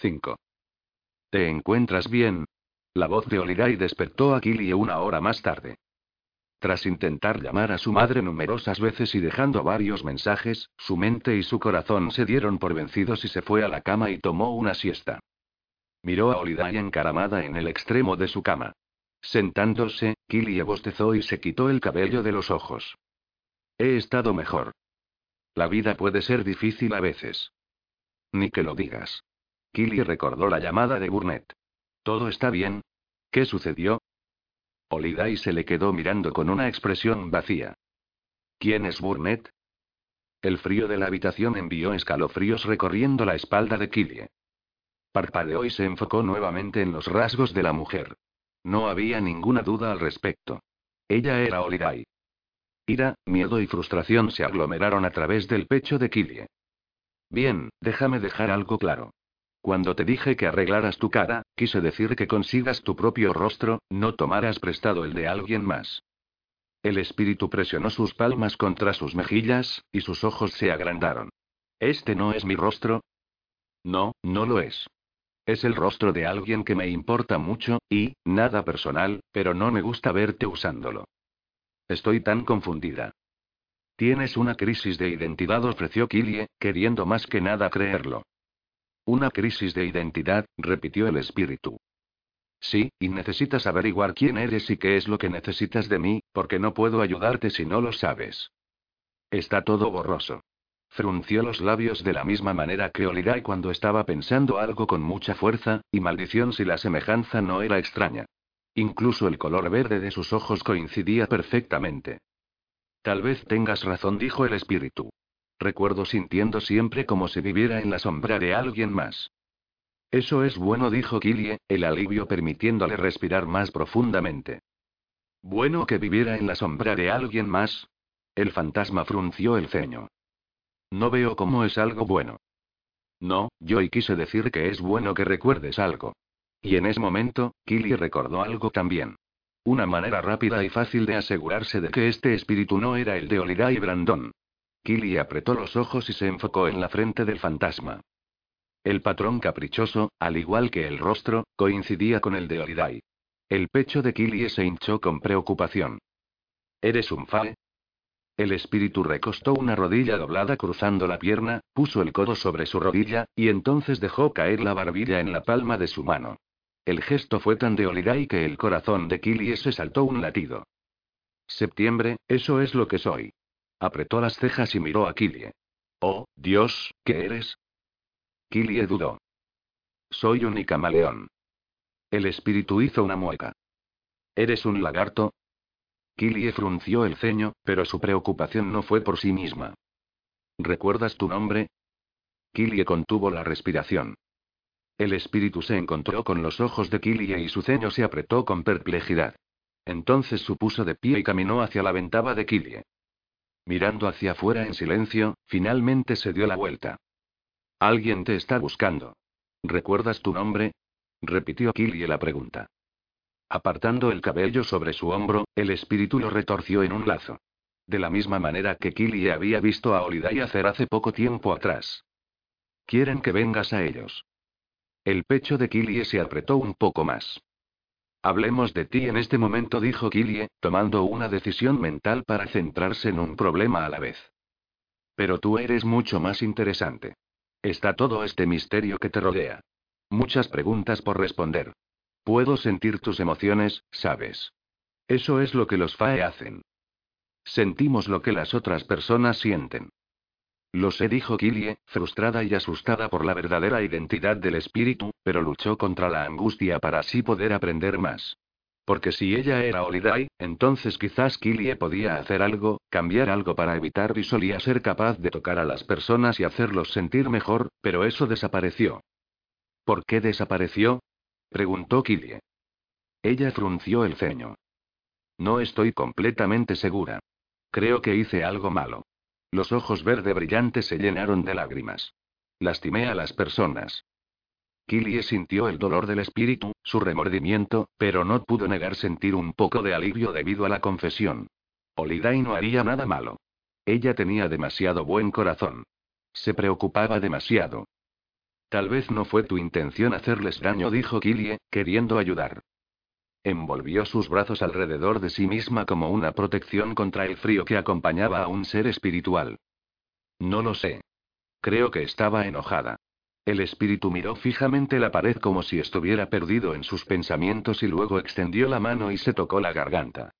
5. ¿Te encuentras bien? La voz de Olirai despertó a Killie una hora más tarde. Tras intentar llamar a su madre numerosas veces y dejando varios mensajes, su mente y su corazón se dieron por vencidos y se fue a la cama y tomó una siesta. Miró a Olirai encaramada en el extremo de su cama. Sentándose, Killie bostezó y se quitó el cabello de los ojos. He estado mejor. La vida puede ser difícil a veces. Ni que lo digas. Killy recordó la llamada de Burnett. ¿Todo está bien? ¿Qué sucedió? Oliday se le quedó mirando con una expresión vacía. ¿Quién es Burnett? El frío de la habitación envió escalofríos recorriendo la espalda de Killie. Parpadeó y se enfocó nuevamente en los rasgos de la mujer. No había ninguna duda al respecto. Ella era Oliday. Ira, miedo y frustración se aglomeraron a través del pecho de Killie. Bien, déjame dejar algo claro. Cuando te dije que arreglaras tu cara, quise decir que consigas tu propio rostro, no tomaras prestado el de alguien más. El espíritu presionó sus palmas contra sus mejillas, y sus ojos se agrandaron. ¿Este no es mi rostro? No, no lo es. Es el rostro de alguien que me importa mucho, y, nada personal, pero no me gusta verte usándolo. Estoy tan confundida. Tienes una crisis de identidad, ofreció Killie, queriendo más que nada creerlo. Una crisis de identidad, repitió el espíritu. Sí, y necesitas averiguar quién eres y qué es lo que necesitas de mí, porque no puedo ayudarte si no lo sabes. Está todo borroso. Frunció los labios de la misma manera que Olirai cuando estaba pensando algo con mucha fuerza, y maldición si la semejanza no era extraña. Incluso el color verde de sus ojos coincidía perfectamente. Tal vez tengas razón, dijo el espíritu. Recuerdo sintiendo siempre como si viviera en la sombra de alguien más. Eso es bueno, dijo Killie, el alivio permitiéndole respirar más profundamente. ¿Bueno que viviera en la sombra de alguien más? El fantasma frunció el ceño. No veo cómo es algo bueno. No, yo y quise decir que es bueno que recuerdes algo. Y en ese momento, Killie recordó algo también. Una manera rápida y fácil de asegurarse de que este espíritu no era el de Olirai Brandon. Killy apretó los ojos y se enfocó en la frente del fantasma. El patrón caprichoso, al igual que el rostro, coincidía con el de Oliday. El pecho de Killy se hinchó con preocupación. ¿Eres un fae? El espíritu recostó una rodilla doblada cruzando la pierna, puso el codo sobre su rodilla, y entonces dejó caer la barbilla en la palma de su mano. El gesto fue tan de Oliday que el corazón de Killy se saltó un latido. Septiembre, eso es lo que soy. Apretó las cejas y miró a Killie. Oh, Dios, ¿qué eres? Killie dudó. Soy un camaleón. El espíritu hizo una mueca. ¿Eres un lagarto? Killie frunció el ceño, pero su preocupación no fue por sí misma. ¿Recuerdas tu nombre? Killie contuvo la respiración. El espíritu se encontró con los ojos de Killie y su ceño se apretó con perplejidad. Entonces se puso de pie y caminó hacia la ventana de Killie. Mirando hacia afuera en silencio, finalmente se dio la vuelta. Alguien te está buscando. ¿Recuerdas tu nombre? repitió Killie la pregunta. Apartando el cabello sobre su hombro, el espíritu lo retorció en un lazo. De la misma manera que Killie había visto a Oliday hacer hace poco tiempo atrás. Quieren que vengas a ellos. El pecho de Killie se apretó un poco más. Hablemos de ti en este momento, dijo Killie, tomando una decisión mental para centrarse en un problema a la vez. Pero tú eres mucho más interesante. Está todo este misterio que te rodea. Muchas preguntas por responder. Puedo sentir tus emociones, sabes. Eso es lo que los FAE hacen. Sentimos lo que las otras personas sienten. Lo sé, dijo Killie, frustrada y asustada por la verdadera identidad del espíritu, pero luchó contra la angustia para así poder aprender más. Porque si ella era Holiday, entonces quizás Killie podía hacer algo, cambiar algo para evitar y solía ser capaz de tocar a las personas y hacerlos sentir mejor, pero eso desapareció. ¿Por qué desapareció? preguntó Killie. Ella frunció el ceño. No estoy completamente segura. Creo que hice algo malo. Los ojos verde brillantes se llenaron de lágrimas. Lastimé a las personas. Killie sintió el dolor del espíritu, su remordimiento, pero no pudo negar sentir un poco de alivio debido a la confesión. Oliday no haría nada malo. Ella tenía demasiado buen corazón. Se preocupaba demasiado. Tal vez no fue tu intención hacerles daño, dijo Killie, queriendo ayudar. Envolvió sus brazos alrededor de sí misma como una protección contra el frío que acompañaba a un ser espiritual. No lo sé. Creo que estaba enojada. El espíritu miró fijamente la pared como si estuviera perdido en sus pensamientos y luego extendió la mano y se tocó la garganta.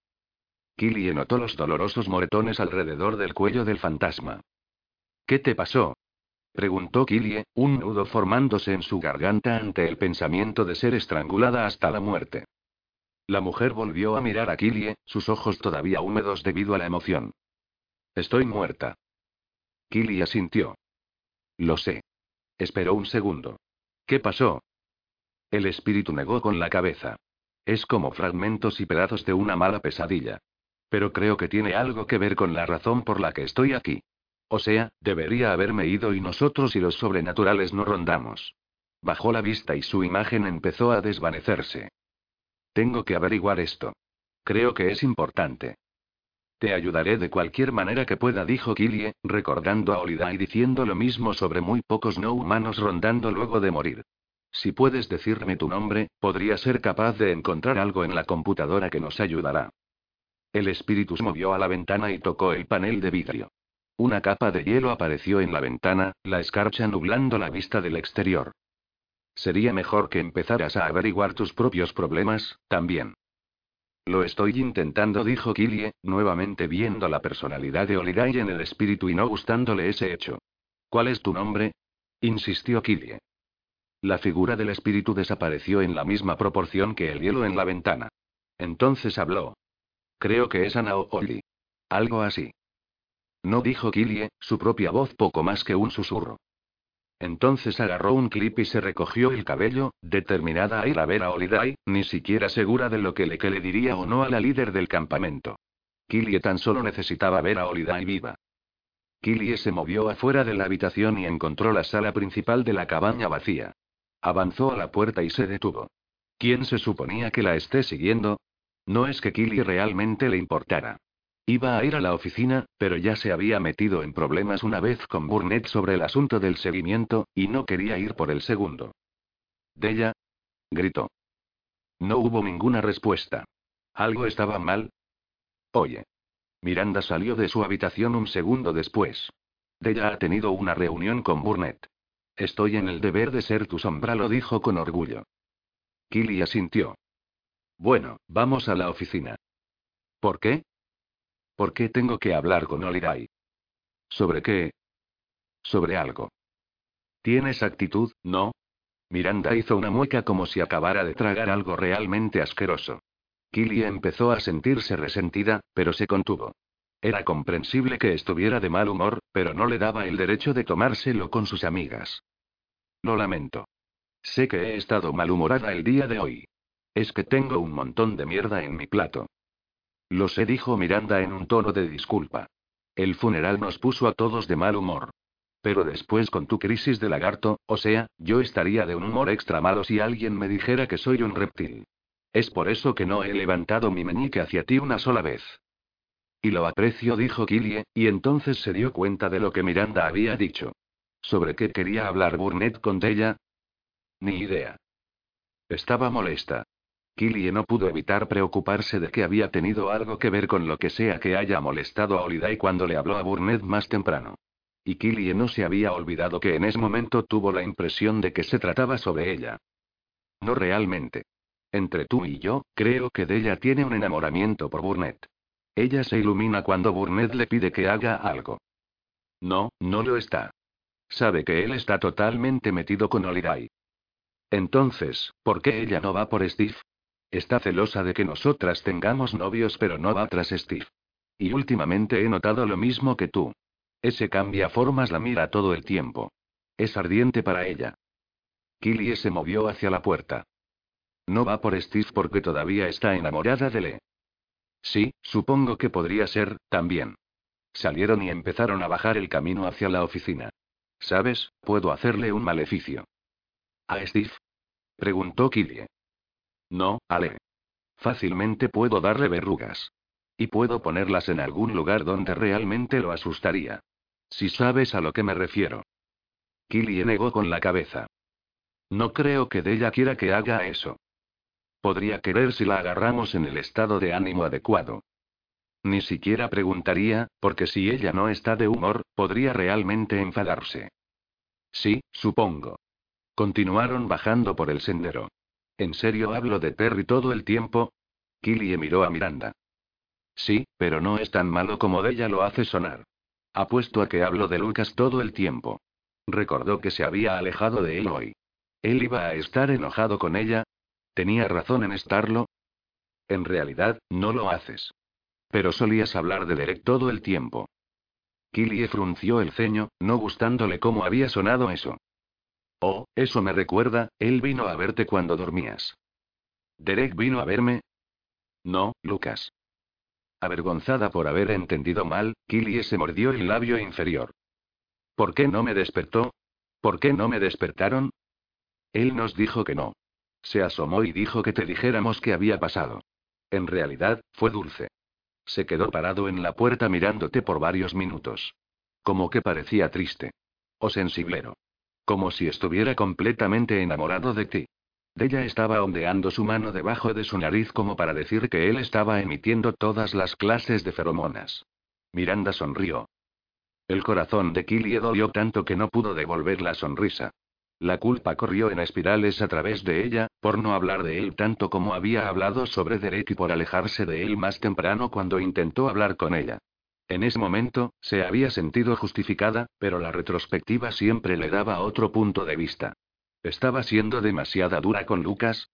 Killie notó los dolorosos moretones alrededor del cuello del fantasma. ¿Qué te pasó? Preguntó Killie, un nudo formándose en su garganta ante el pensamiento de ser estrangulada hasta la muerte. La mujer volvió a mirar a Killie, sus ojos todavía húmedos debido a la emoción. Estoy muerta. Killie asintió. Lo sé. Esperó un segundo. ¿Qué pasó? El espíritu negó con la cabeza. Es como fragmentos y pedazos de una mala pesadilla. Pero creo que tiene algo que ver con la razón por la que estoy aquí. O sea, debería haberme ido y nosotros y los sobrenaturales no rondamos. Bajó la vista y su imagen empezó a desvanecerse. Tengo que averiguar esto. Creo que es importante. Te ayudaré de cualquier manera que pueda, dijo Killie, recordando a Olida y diciendo lo mismo sobre muy pocos no humanos rondando luego de morir. Si puedes decirme tu nombre, podría ser capaz de encontrar algo en la computadora que nos ayudará. El espíritu se movió a la ventana y tocó el panel de vidrio. Una capa de hielo apareció en la ventana, la escarcha nublando la vista del exterior. Sería mejor que empezaras a averiguar tus propios problemas, también. Lo estoy intentando, dijo Killie, nuevamente viendo la personalidad de Oliday en el espíritu y no gustándole ese hecho. ¿Cuál es tu nombre? insistió Killie. La figura del espíritu desapareció en la misma proporción que el hielo en la ventana. Entonces habló. Creo que es Ana Oli. Algo así. No dijo Killie, su propia voz poco más que un susurro. Entonces agarró un clip y se recogió el cabello, determinada a ir a ver a Oliday, ni siquiera segura de lo que le, que le diría o no a la líder del campamento. Killie tan solo necesitaba ver a Oliday viva. Killie se movió afuera de la habitación y encontró la sala principal de la cabaña vacía. Avanzó a la puerta y se detuvo. ¿Quién se suponía que la esté siguiendo? No es que Killie realmente le importara. Iba a ir a la oficina, pero ya se había metido en problemas una vez con Burnett sobre el asunto del seguimiento, y no quería ir por el segundo. Della. gritó. No hubo ninguna respuesta. ¿Algo estaba mal? Oye. Miranda salió de su habitación un segundo después. Della ha tenido una reunión con Burnett. Estoy en el deber de ser tu sombra, lo dijo con orgullo. Killy asintió. Bueno, vamos a la oficina. ¿Por qué? ¿Por qué tengo que hablar con Oliday? ¿Sobre qué? Sobre algo. ¿Tienes actitud, no? Miranda hizo una mueca como si acabara de tragar algo realmente asqueroso. Killy empezó a sentirse resentida, pero se contuvo. Era comprensible que estuviera de mal humor, pero no le daba el derecho de tomárselo con sus amigas. Lo lamento. Sé que he estado malhumorada el día de hoy. Es que tengo un montón de mierda en mi plato. Lo sé, dijo Miranda en un tono de disculpa. El funeral nos puso a todos de mal humor. Pero después con tu crisis de lagarto, o sea, yo estaría de un humor extra malo si alguien me dijera que soy un reptil. Es por eso que no he levantado mi meñique hacia ti una sola vez. Y lo aprecio, dijo Killie, y entonces se dio cuenta de lo que Miranda había dicho. ¿Sobre qué quería hablar Burnett con ella? Ni idea. Estaba molesta. Killie no pudo evitar preocuparse de que había tenido algo que ver con lo que sea que haya molestado a Holiday cuando le habló a Burnett más temprano. Y Killie no se había olvidado que en ese momento tuvo la impresión de que se trataba sobre ella. No realmente. Entre tú y yo, creo que ella tiene un enamoramiento por Burnett. Ella se ilumina cuando Burnett le pide que haga algo. No, no lo está. Sabe que él está totalmente metido con Holiday. Entonces, ¿por qué ella no va por Steve? Está celosa de que nosotras tengamos novios, pero no va tras Steve. Y últimamente he notado lo mismo que tú. Ese cambia formas la mira todo el tiempo. Es ardiente para ella. Killie se movió hacia la puerta. No va por Steve porque todavía está enamorada de Le. Sí, supongo que podría ser, también. Salieron y empezaron a bajar el camino hacia la oficina. ¿Sabes? Puedo hacerle un maleficio. ¿A Steve? Preguntó Killie. No, Ale. Fácilmente puedo darle verrugas. Y puedo ponerlas en algún lugar donde realmente lo asustaría. Si sabes a lo que me refiero. Killie negó con la cabeza. No creo que Della quiera que haga eso. Podría querer si la agarramos en el estado de ánimo adecuado. Ni siquiera preguntaría, porque si ella no está de humor, podría realmente enfadarse. Sí, supongo. Continuaron bajando por el sendero. ¿En serio hablo de Terry todo el tiempo? Killie miró a Miranda. Sí, pero no es tan malo como ella lo hace sonar. Apuesto a que hablo de Lucas todo el tiempo. Recordó que se había alejado de él hoy. ¿Él iba a estar enojado con ella? ¿Tenía razón en estarlo? En realidad, no lo haces. Pero solías hablar de Derek todo el tiempo. Killie frunció el ceño, no gustándole cómo había sonado eso. Oh, eso me recuerda, él vino a verte cuando dormías. ¿Derek vino a verme? No, Lucas. Avergonzada por haber entendido mal, Killie se mordió el labio inferior. ¿Por qué no me despertó? ¿Por qué no me despertaron? Él nos dijo que no. Se asomó y dijo que te dijéramos qué había pasado. En realidad, fue dulce. Se quedó parado en la puerta mirándote por varios minutos. Como que parecía triste. O sensiblero. Como si estuviera completamente enamorado de ti. Della estaba ondeando su mano debajo de su nariz como para decir que él estaba emitiendo todas las clases de feromonas. Miranda sonrió. El corazón de Killie dolió tanto que no pudo devolver la sonrisa. La culpa corrió en espirales a través de ella, por no hablar de él tanto como había hablado sobre Derek y por alejarse de él más temprano cuando intentó hablar con ella. En ese momento, se había sentido justificada, pero la retrospectiva siempre le daba otro punto de vista. ¿Estaba siendo demasiada dura con Lucas?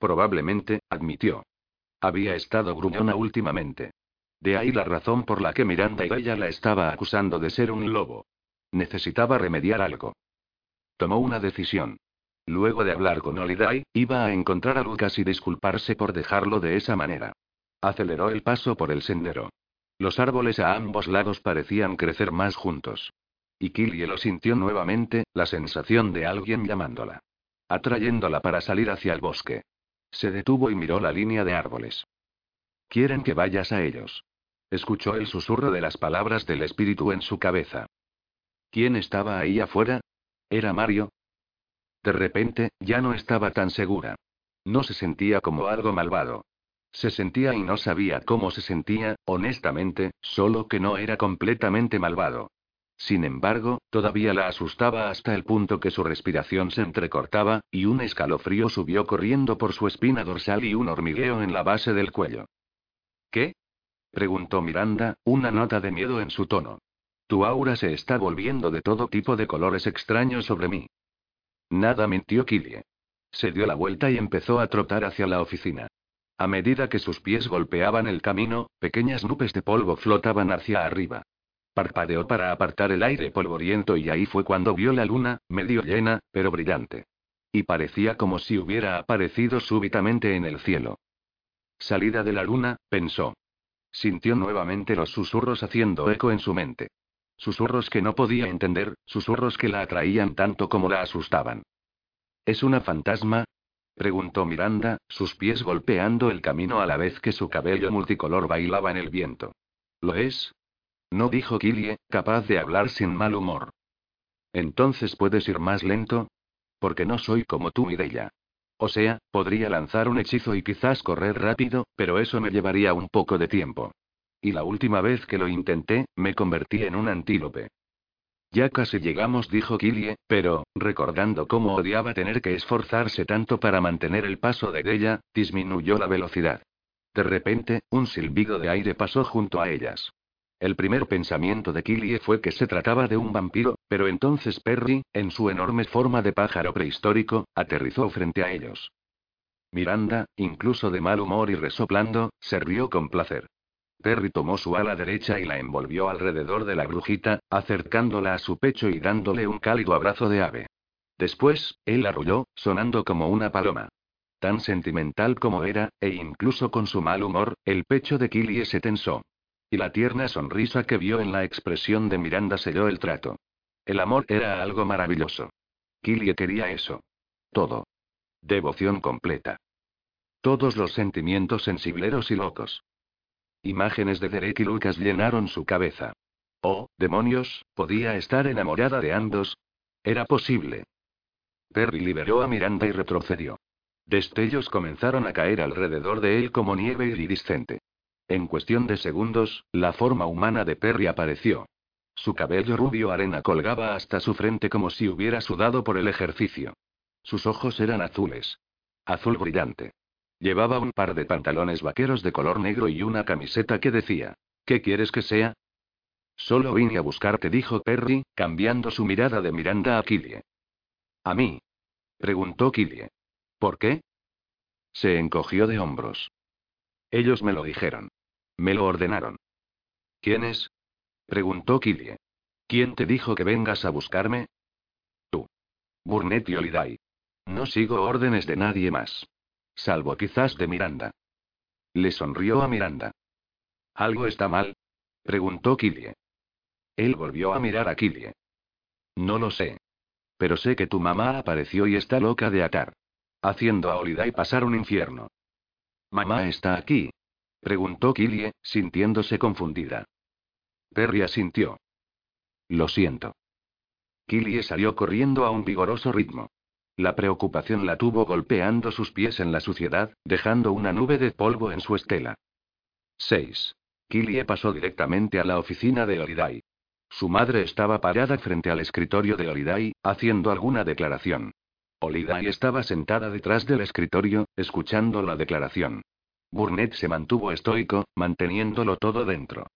Probablemente, admitió. Había estado gruñona últimamente. De ahí la razón por la que Miranda y ella la estaba acusando de ser un lobo. Necesitaba remediar algo. Tomó una decisión. Luego de hablar con Holiday, iba a encontrar a Lucas y disculparse por dejarlo de esa manera. Aceleró el paso por el sendero. Los árboles a ambos lados parecían crecer más juntos. Y Killie lo sintió nuevamente, la sensación de alguien llamándola. Atrayéndola para salir hacia el bosque. Se detuvo y miró la línea de árboles. Quieren que vayas a ellos. Escuchó el susurro de las palabras del espíritu en su cabeza. ¿Quién estaba ahí afuera? ¿Era Mario? De repente, ya no estaba tan segura. No se sentía como algo malvado. Se sentía y no sabía cómo se sentía, honestamente, solo que no era completamente malvado. Sin embargo, todavía la asustaba hasta el punto que su respiración se entrecortaba, y un escalofrío subió corriendo por su espina dorsal y un hormigueo en la base del cuello. ¿Qué? preguntó Miranda, una nota de miedo en su tono. Tu aura se está volviendo de todo tipo de colores extraños sobre mí. Nada mintió Killie. Se dio la vuelta y empezó a trotar hacia la oficina. A medida que sus pies golpeaban el camino, pequeñas nubes de polvo flotaban hacia arriba. Parpadeó para apartar el aire polvoriento y ahí fue cuando vio la luna, medio llena, pero brillante. Y parecía como si hubiera aparecido súbitamente en el cielo. Salida de la luna, pensó. Sintió nuevamente los susurros haciendo eco en su mente. Susurros que no podía entender, susurros que la atraían tanto como la asustaban. ¿Es una fantasma? Preguntó Miranda, sus pies golpeando el camino a la vez que su cabello multicolor bailaba en el viento. ¿Lo es? No dijo Killie, capaz de hablar sin mal humor. Entonces puedes ir más lento. Porque no soy como tú, Mireya. O sea, podría lanzar un hechizo y quizás correr rápido, pero eso me llevaría un poco de tiempo. Y la última vez que lo intenté, me convertí en un antílope. Ya casi llegamos, dijo Killie, pero, recordando cómo odiaba tener que esforzarse tanto para mantener el paso de ella, disminuyó la velocidad. De repente, un silbido de aire pasó junto a ellas. El primer pensamiento de Killie fue que se trataba de un vampiro, pero entonces Perry, en su enorme forma de pájaro prehistórico, aterrizó frente a ellos. Miranda, incluso de mal humor y resoplando, se rió con placer. Perry tomó su ala derecha y la envolvió alrededor de la brujita, acercándola a su pecho y dándole un cálido abrazo de ave. Después, él arrulló, sonando como una paloma. Tan sentimental como era, e incluso con su mal humor, el pecho de Killie se tensó. Y la tierna sonrisa que vio en la expresión de Miranda selló el trato. El amor era algo maravilloso. Killie quería eso. Todo. Devoción completa. Todos los sentimientos sensibleros y locos. Imágenes de Derek y Lucas llenaron su cabeza. Oh, demonios, ¿podía estar enamorada de ambos? Era posible. Perry liberó a Miranda y retrocedió. Destellos comenzaron a caer alrededor de él como nieve iridiscente. En cuestión de segundos, la forma humana de Perry apareció. Su cabello rubio arena colgaba hasta su frente como si hubiera sudado por el ejercicio. Sus ojos eran azules. Azul brillante. Llevaba un par de pantalones vaqueros de color negro y una camiseta que decía, ¿qué quieres que sea? Solo vine a buscarte, dijo Perry, cambiando su mirada de Miranda a Killie. ¿A mí? preguntó Killie. ¿Por qué? Se encogió de hombros. Ellos me lo dijeron. Me lo ordenaron. ¿Quiénes? preguntó Killie. ¿Quién te dijo que vengas a buscarme? Tú. Burnett y Holiday. No sigo órdenes de nadie más. Salvo quizás de Miranda. Le sonrió a Miranda. ¿Algo está mal? preguntó Killie. Él volvió a mirar a Killie. No lo sé. Pero sé que tu mamá apareció y está loca de atar. Haciendo a Holiday pasar un infierno. ¿Mamá está aquí? preguntó Killie, sintiéndose confundida. Perry asintió. Lo siento. Killie salió corriendo a un vigoroso ritmo. La preocupación la tuvo golpeando sus pies en la suciedad, dejando una nube de polvo en su estela. 6. Killie pasó directamente a la oficina de Holiday. Su madre estaba parada frente al escritorio de Holiday, haciendo alguna declaración. Holiday estaba sentada detrás del escritorio, escuchando la declaración. Burnett se mantuvo estoico, manteniéndolo todo dentro.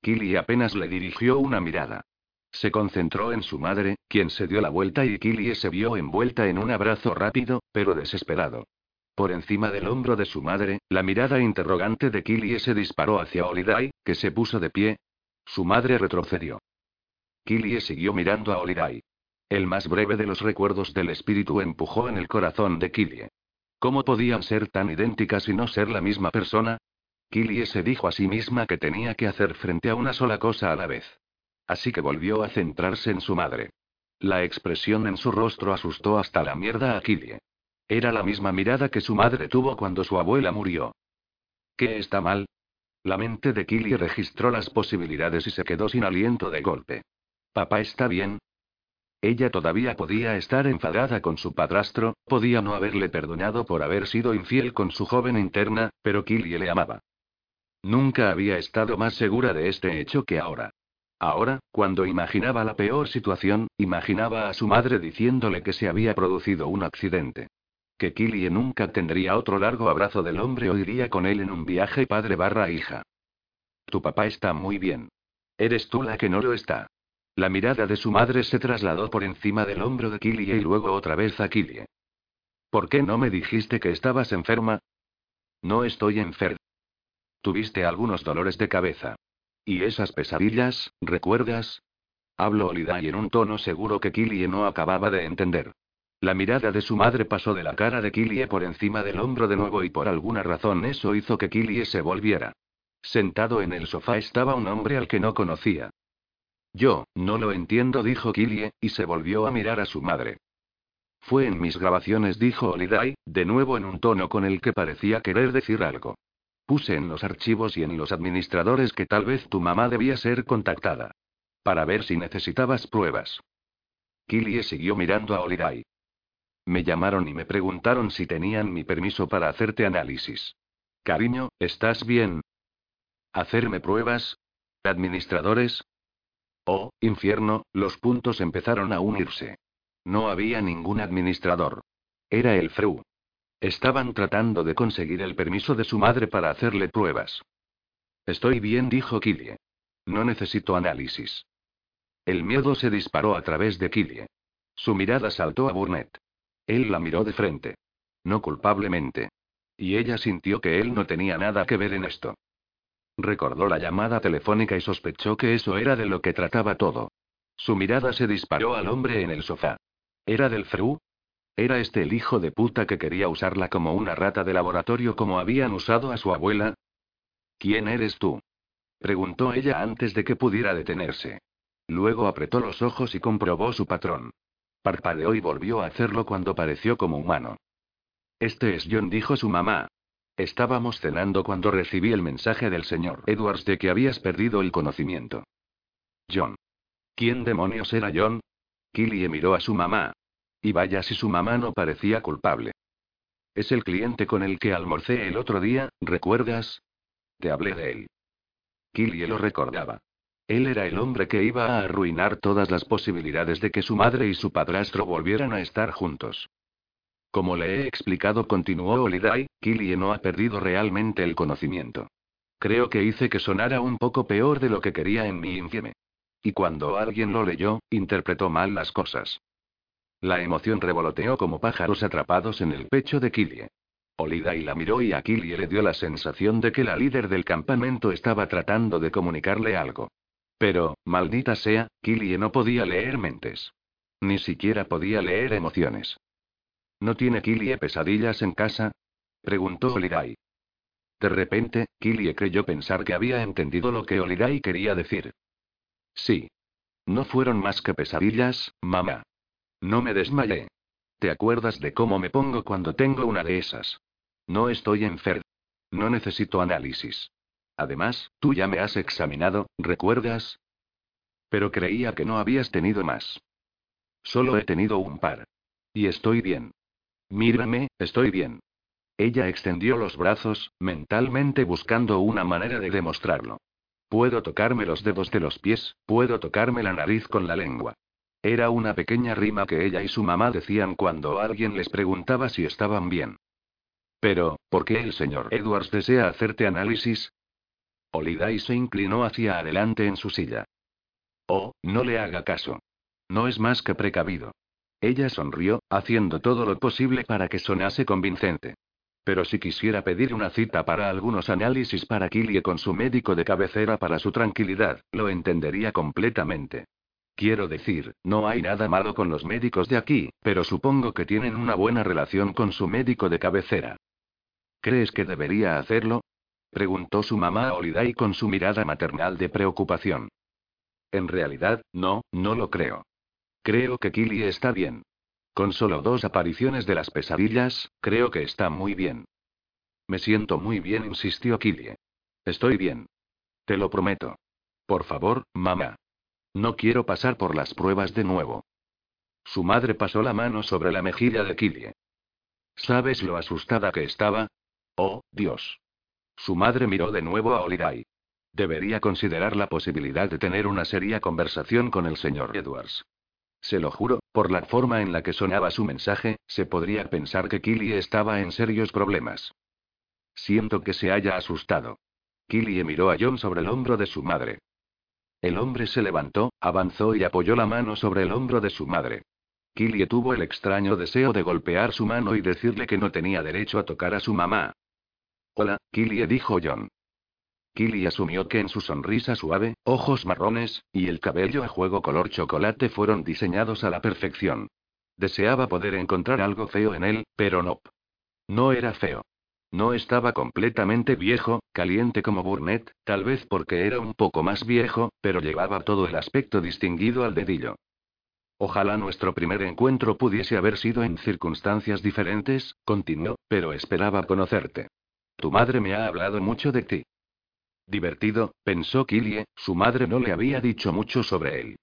Killy apenas le dirigió una mirada. Se concentró en su madre, quien se dio la vuelta y Killy se vio envuelta en un abrazo rápido, pero desesperado. Por encima del hombro de su madre, la mirada interrogante de Killy se disparó hacia Holiday, que se puso de pie. Su madre retrocedió. Killy siguió mirando a Holiday. El más breve de los recuerdos del espíritu empujó en el corazón de Killy. ¿Cómo podían ser tan idénticas y no ser la misma persona? Killie se dijo a sí misma que tenía que hacer frente a una sola cosa a la vez. Así que volvió a centrarse en su madre. La expresión en su rostro asustó hasta la mierda a Killie. Era la misma mirada que su madre tuvo cuando su abuela murió. ¿Qué está mal? La mente de Killie registró las posibilidades y se quedó sin aliento de golpe. ¿Papá está bien? Ella todavía podía estar enfadada con su padrastro, podía no haberle perdonado por haber sido infiel con su joven interna, pero Killie le amaba. Nunca había estado más segura de este hecho que ahora. Ahora, cuando imaginaba la peor situación, imaginaba a su madre diciéndole que se había producido un accidente. Que Killie nunca tendría otro largo abrazo del hombre o iría con él en un viaje padre barra hija. Tu papá está muy bien. Eres tú la que no lo está. La mirada de su madre se trasladó por encima del hombro de Killie y luego otra vez a Killie. ¿Por qué no me dijiste que estabas enferma? No estoy enferma. Tuviste algunos dolores de cabeza. ¿Y esas pesadillas, recuerdas? Habló Oliday en un tono seguro que Killie no acababa de entender. La mirada de su madre pasó de la cara de Killie por encima del hombro de nuevo y por alguna razón eso hizo que Killie se volviera. Sentado en el sofá estaba un hombre al que no conocía. Yo, no lo entiendo, dijo Killie, y se volvió a mirar a su madre. Fue en mis grabaciones, dijo Holiday, de nuevo en un tono con el que parecía querer decir algo. Puse en los archivos y en los administradores que tal vez tu mamá debía ser contactada. Para ver si necesitabas pruebas. Killie siguió mirando a Holiday. Me llamaron y me preguntaron si tenían mi permiso para hacerte análisis. Cariño, ¿estás bien? ¿Hacerme pruebas? ¿Administradores? Oh, infierno, los puntos empezaron a unirse. No había ningún administrador. Era el Freud. Estaban tratando de conseguir el permiso de su madre para hacerle pruebas. Estoy bien, dijo Killie. No necesito análisis. El miedo se disparó a través de Killie. Su mirada saltó a Burnett. Él la miró de frente. No culpablemente. Y ella sintió que él no tenía nada que ver en esto. Recordó la llamada telefónica y sospechó que eso era de lo que trataba todo. Su mirada se disparó al hombre en el sofá. ¿Era del Fru? ¿Era este el hijo de puta que quería usarla como una rata de laboratorio como habían usado a su abuela? ¿Quién eres tú? preguntó ella antes de que pudiera detenerse. Luego apretó los ojos y comprobó su patrón. Parpadeó y volvió a hacerlo cuando pareció como humano. Este es John, dijo su mamá. Estábamos cenando cuando recibí el mensaje del señor Edwards de que habías perdido el conocimiento. John. ¿Quién demonios era John? Killie miró a su mamá. Y vaya si su mamá no parecía culpable. Es el cliente con el que almorcé el otro día, ¿recuerdas? Te hablé de él. Killie lo recordaba. Él era el hombre que iba a arruinar todas las posibilidades de que su madre y su padrastro volvieran a estar juntos. Como le he explicado, continuó Olidai, Killie no ha perdido realmente el conocimiento. Creo que hice que sonara un poco peor de lo que quería en mi infieme. Y cuando alguien lo leyó, interpretó mal las cosas. La emoción revoloteó como pájaros atrapados en el pecho de Killie. Olidai la miró y a Killie le dio la sensación de que la líder del campamento estaba tratando de comunicarle algo. Pero, maldita sea, Killie no podía leer mentes. Ni siquiera podía leer emociones. ¿No tiene Killie pesadillas en casa? preguntó Olidai. De repente, Killie creyó pensar que había entendido lo que Olidai quería decir. Sí. No fueron más que pesadillas, mamá. No me desmayé. ¿Te acuerdas de cómo me pongo cuando tengo una de esas? No estoy enfermo. No necesito análisis. Además, tú ya me has examinado, ¿recuerdas? Pero creía que no habías tenido más. Solo he tenido un par. Y estoy bien. Mírame, estoy bien. Ella extendió los brazos, mentalmente buscando una manera de demostrarlo. Puedo tocarme los dedos de los pies, puedo tocarme la nariz con la lengua. Era una pequeña rima que ella y su mamá decían cuando alguien les preguntaba si estaban bien. Pero, ¿por qué el señor Edwards desea hacerte análisis? Olidai se inclinó hacia adelante en su silla. Oh, no le haga caso. No es más que precavido. Ella sonrió, haciendo todo lo posible para que sonase convincente. Pero si quisiera pedir una cita para algunos análisis para Killie con su médico de cabecera para su tranquilidad, lo entendería completamente. Quiero decir, no hay nada malo con los médicos de aquí, pero supongo que tienen una buena relación con su médico de cabecera. ¿Crees que debería hacerlo? Preguntó su mamá a Olidai con su mirada maternal de preocupación. En realidad, no, no lo creo. Creo que Killy está bien. Con solo dos apariciones de las pesadillas, creo que está muy bien. Me siento muy bien, insistió Killy. Estoy bien. Te lo prometo. Por favor, mamá. No quiero pasar por las pruebas de nuevo. Su madre pasó la mano sobre la mejilla de Killy. ¿Sabes lo asustada que estaba? Oh, Dios. Su madre miró de nuevo a Olidai. Debería considerar la posibilidad de tener una seria conversación con el señor Edwards. Se lo juro, por la forma en la que sonaba su mensaje, se podría pensar que Killy estaba en serios problemas. Siento que se haya asustado. Killy miró a John sobre el hombro de su madre. El hombre se levantó, avanzó y apoyó la mano sobre el hombro de su madre. Killy tuvo el extraño deseo de golpear su mano y decirle que no tenía derecho a tocar a su mamá, Hola, Killie dijo John. Killie asumió que en su sonrisa suave, ojos marrones, y el cabello a juego color chocolate fueron diseñados a la perfección. Deseaba poder encontrar algo feo en él, pero no. No era feo. No estaba completamente viejo, caliente como Burnett, tal vez porque era un poco más viejo, pero llevaba todo el aspecto distinguido al dedillo. Ojalá nuestro primer encuentro pudiese haber sido en circunstancias diferentes, continuó, pero esperaba conocerte. Tu madre me ha hablado mucho de ti. Divertido, pensó Killie, su madre no le había dicho mucho sobre él.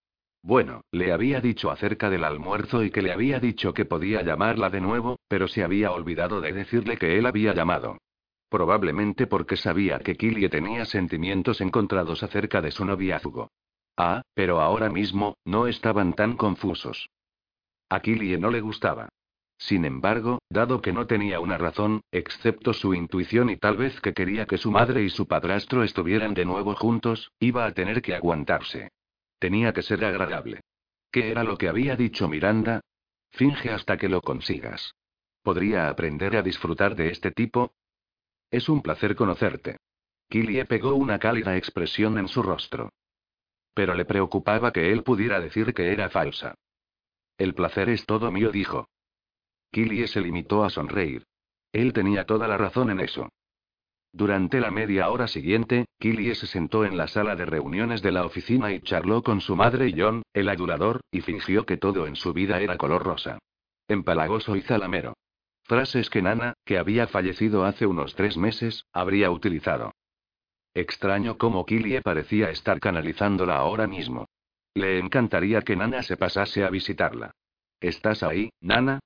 Bueno, le había dicho acerca del almuerzo y que le había dicho que podía llamarla de nuevo, pero se había olvidado de decirle que él había llamado. Probablemente porque sabía que Killie tenía sentimientos encontrados acerca de su noviazgo. Ah, pero ahora mismo, no estaban tan confusos. A Killie no le gustaba. Sin embargo, dado que no tenía una razón, excepto su intuición y tal vez que quería que su madre y su padrastro estuvieran de nuevo juntos, iba a tener que aguantarse. Tenía que ser agradable. ¿Qué era lo que había dicho Miranda? Finge hasta que lo consigas. ¿Podría aprender a disfrutar de este tipo? Es un placer conocerte. Killie pegó una cálida expresión en su rostro. Pero le preocupaba que él pudiera decir que era falsa. El placer es todo mío, dijo. Killie se limitó a sonreír. Él tenía toda la razón en eso. Durante la media hora siguiente, Killie se sentó en la sala de reuniones de la oficina y charló con su madre y John, el adulador, y fingió que todo en su vida era color rosa. Empalagoso y zalamero. Frases que Nana, que había fallecido hace unos tres meses, habría utilizado. Extraño cómo Killie parecía estar canalizándola ahora mismo. Le encantaría que Nana se pasase a visitarla. ¿Estás ahí, Nana?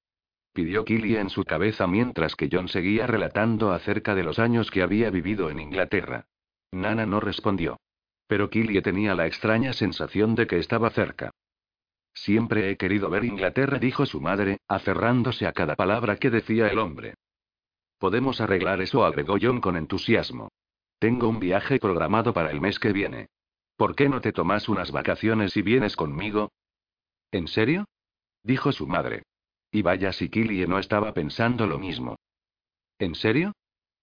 Pidió Killy en su cabeza mientras que John seguía relatando acerca de los años que había vivido en Inglaterra. Nana no respondió. Pero Killy tenía la extraña sensación de que estaba cerca. Siempre he querido ver Inglaterra, dijo su madre, aferrándose a cada palabra que decía el hombre. Podemos arreglar eso, agregó John con entusiasmo. Tengo un viaje programado para el mes que viene. ¿Por qué no te tomas unas vacaciones y vienes conmigo? ¿En serio? dijo su madre. Y vaya si Killie no estaba pensando lo mismo. ¿En serio?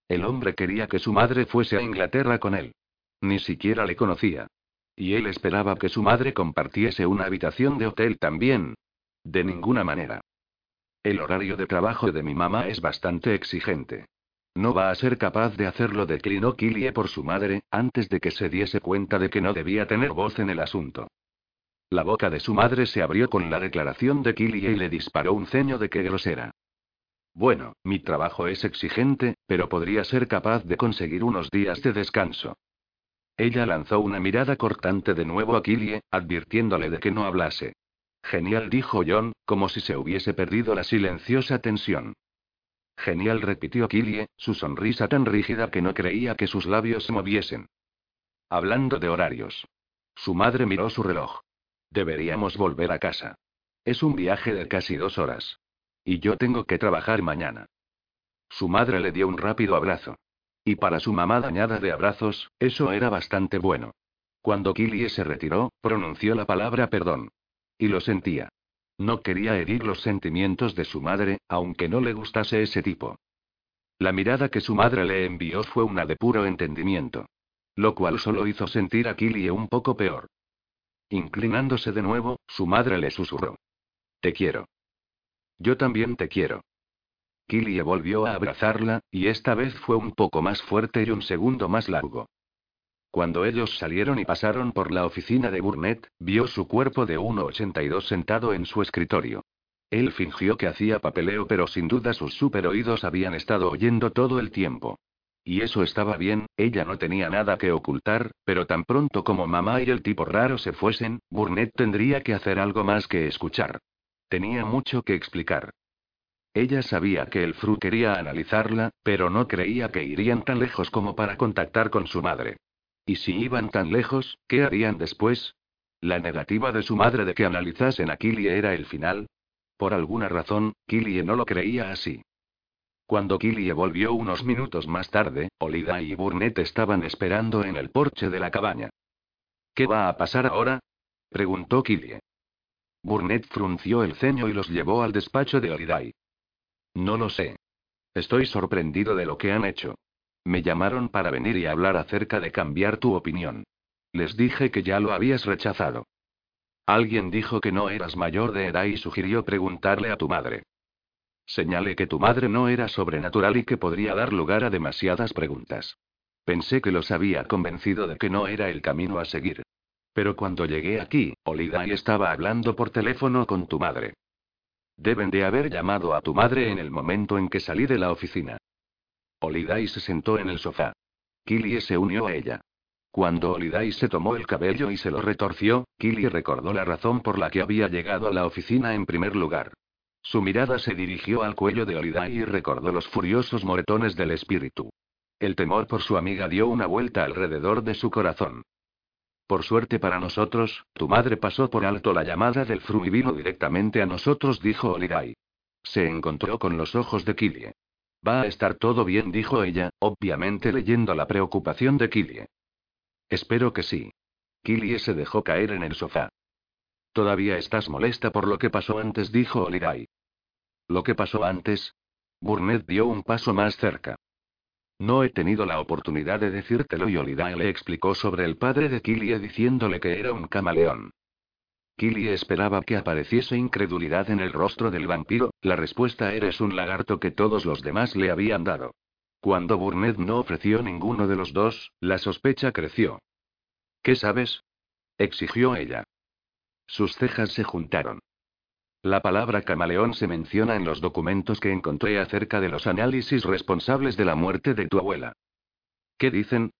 El hombre quería que su madre fuese a Inglaterra con él. Ni siquiera le conocía. Y él esperaba que su madre compartiese una habitación de hotel también. De ninguna manera. El horario de trabajo de mi mamá es bastante exigente. No va a ser capaz de hacerlo, declinó Killie por su madre, antes de que se diese cuenta de que no debía tener voz en el asunto. La boca de su madre se abrió con la declaración de Killie y le disparó un ceño de que grosera. Bueno, mi trabajo es exigente, pero podría ser capaz de conseguir unos días de descanso. Ella lanzó una mirada cortante de nuevo a Killie, advirtiéndole de que no hablase. Genial, dijo John, como si se hubiese perdido la silenciosa tensión. Genial, repitió Killie, su sonrisa tan rígida que no creía que sus labios se moviesen. Hablando de horarios. Su madre miró su reloj. Deberíamos volver a casa. Es un viaje de casi dos horas. Y yo tengo que trabajar mañana. Su madre le dio un rápido abrazo. Y para su mamá dañada de abrazos, eso era bastante bueno. Cuando Killie se retiró, pronunció la palabra perdón. Y lo sentía. No quería herir los sentimientos de su madre, aunque no le gustase ese tipo. La mirada que su madre le envió fue una de puro entendimiento. Lo cual solo hizo sentir a Killie un poco peor. Inclinándose de nuevo, su madre le susurró. Te quiero. Yo también te quiero. Killie volvió a abrazarla, y esta vez fue un poco más fuerte y un segundo más largo. Cuando ellos salieron y pasaron por la oficina de Burnett, vio su cuerpo de 1,82 sentado en su escritorio. Él fingió que hacía papeleo, pero sin duda sus super oídos habían estado oyendo todo el tiempo. Y eso estaba bien, ella no tenía nada que ocultar, pero tan pronto como mamá y el tipo raro se fuesen, Burnett tendría que hacer algo más que escuchar. Tenía mucho que explicar. Ella sabía que el Fru quería analizarla, pero no creía que irían tan lejos como para contactar con su madre. ¿Y si iban tan lejos, qué harían después? La negativa de su madre de que analizasen a Killie era el final. Por alguna razón, Killie no lo creía así. Cuando Killie volvió unos minutos más tarde, Olida y Burnett estaban esperando en el porche de la cabaña. ¿Qué va a pasar ahora? preguntó Killie. Burnett frunció el ceño y los llevó al despacho de Oliday. No lo sé. Estoy sorprendido de lo que han hecho. Me llamaron para venir y hablar acerca de cambiar tu opinión. Les dije que ya lo habías rechazado. Alguien dijo que no eras mayor de edad y sugirió preguntarle a tu madre. Señalé que tu madre no era sobrenatural y que podría dar lugar a demasiadas preguntas. Pensé que los había convencido de que no era el camino a seguir. Pero cuando llegué aquí, Oliday estaba hablando por teléfono con tu madre. Deben de haber llamado a tu madre en el momento en que salí de la oficina. Oliday se sentó en el sofá. Killie se unió a ella. Cuando Oliday se tomó el cabello y se lo retorció, Killie recordó la razón por la que había llegado a la oficina en primer lugar. Su mirada se dirigió al cuello de Oliday y recordó los furiosos moretones del espíritu. El temor por su amiga dio una vuelta alrededor de su corazón. Por suerte para nosotros, tu madre pasó por alto la llamada del Fru y vino directamente a nosotros, dijo Oliday. Se encontró con los ojos de Killie. Va a estar todo bien, dijo ella, obviamente leyendo la preocupación de Killie. Espero que sí. Killie se dejó caer en el sofá. Todavía estás molesta por lo que pasó antes, dijo Oliday. ¿Lo que pasó antes? Burnett dio un paso más cerca. No he tenido la oportunidad de decírtelo y Olidae le explicó sobre el padre de Killie diciéndole que era un camaleón. Killie esperaba que apareciese incredulidad en el rostro del vampiro, la respuesta eres un lagarto que todos los demás le habían dado. Cuando Burnett no ofreció ninguno de los dos, la sospecha creció. ¿Qué sabes? exigió ella. Sus cejas se juntaron. La palabra camaleón se menciona en los documentos que encontré acerca de los análisis responsables de la muerte de tu abuela. ¿Qué dicen?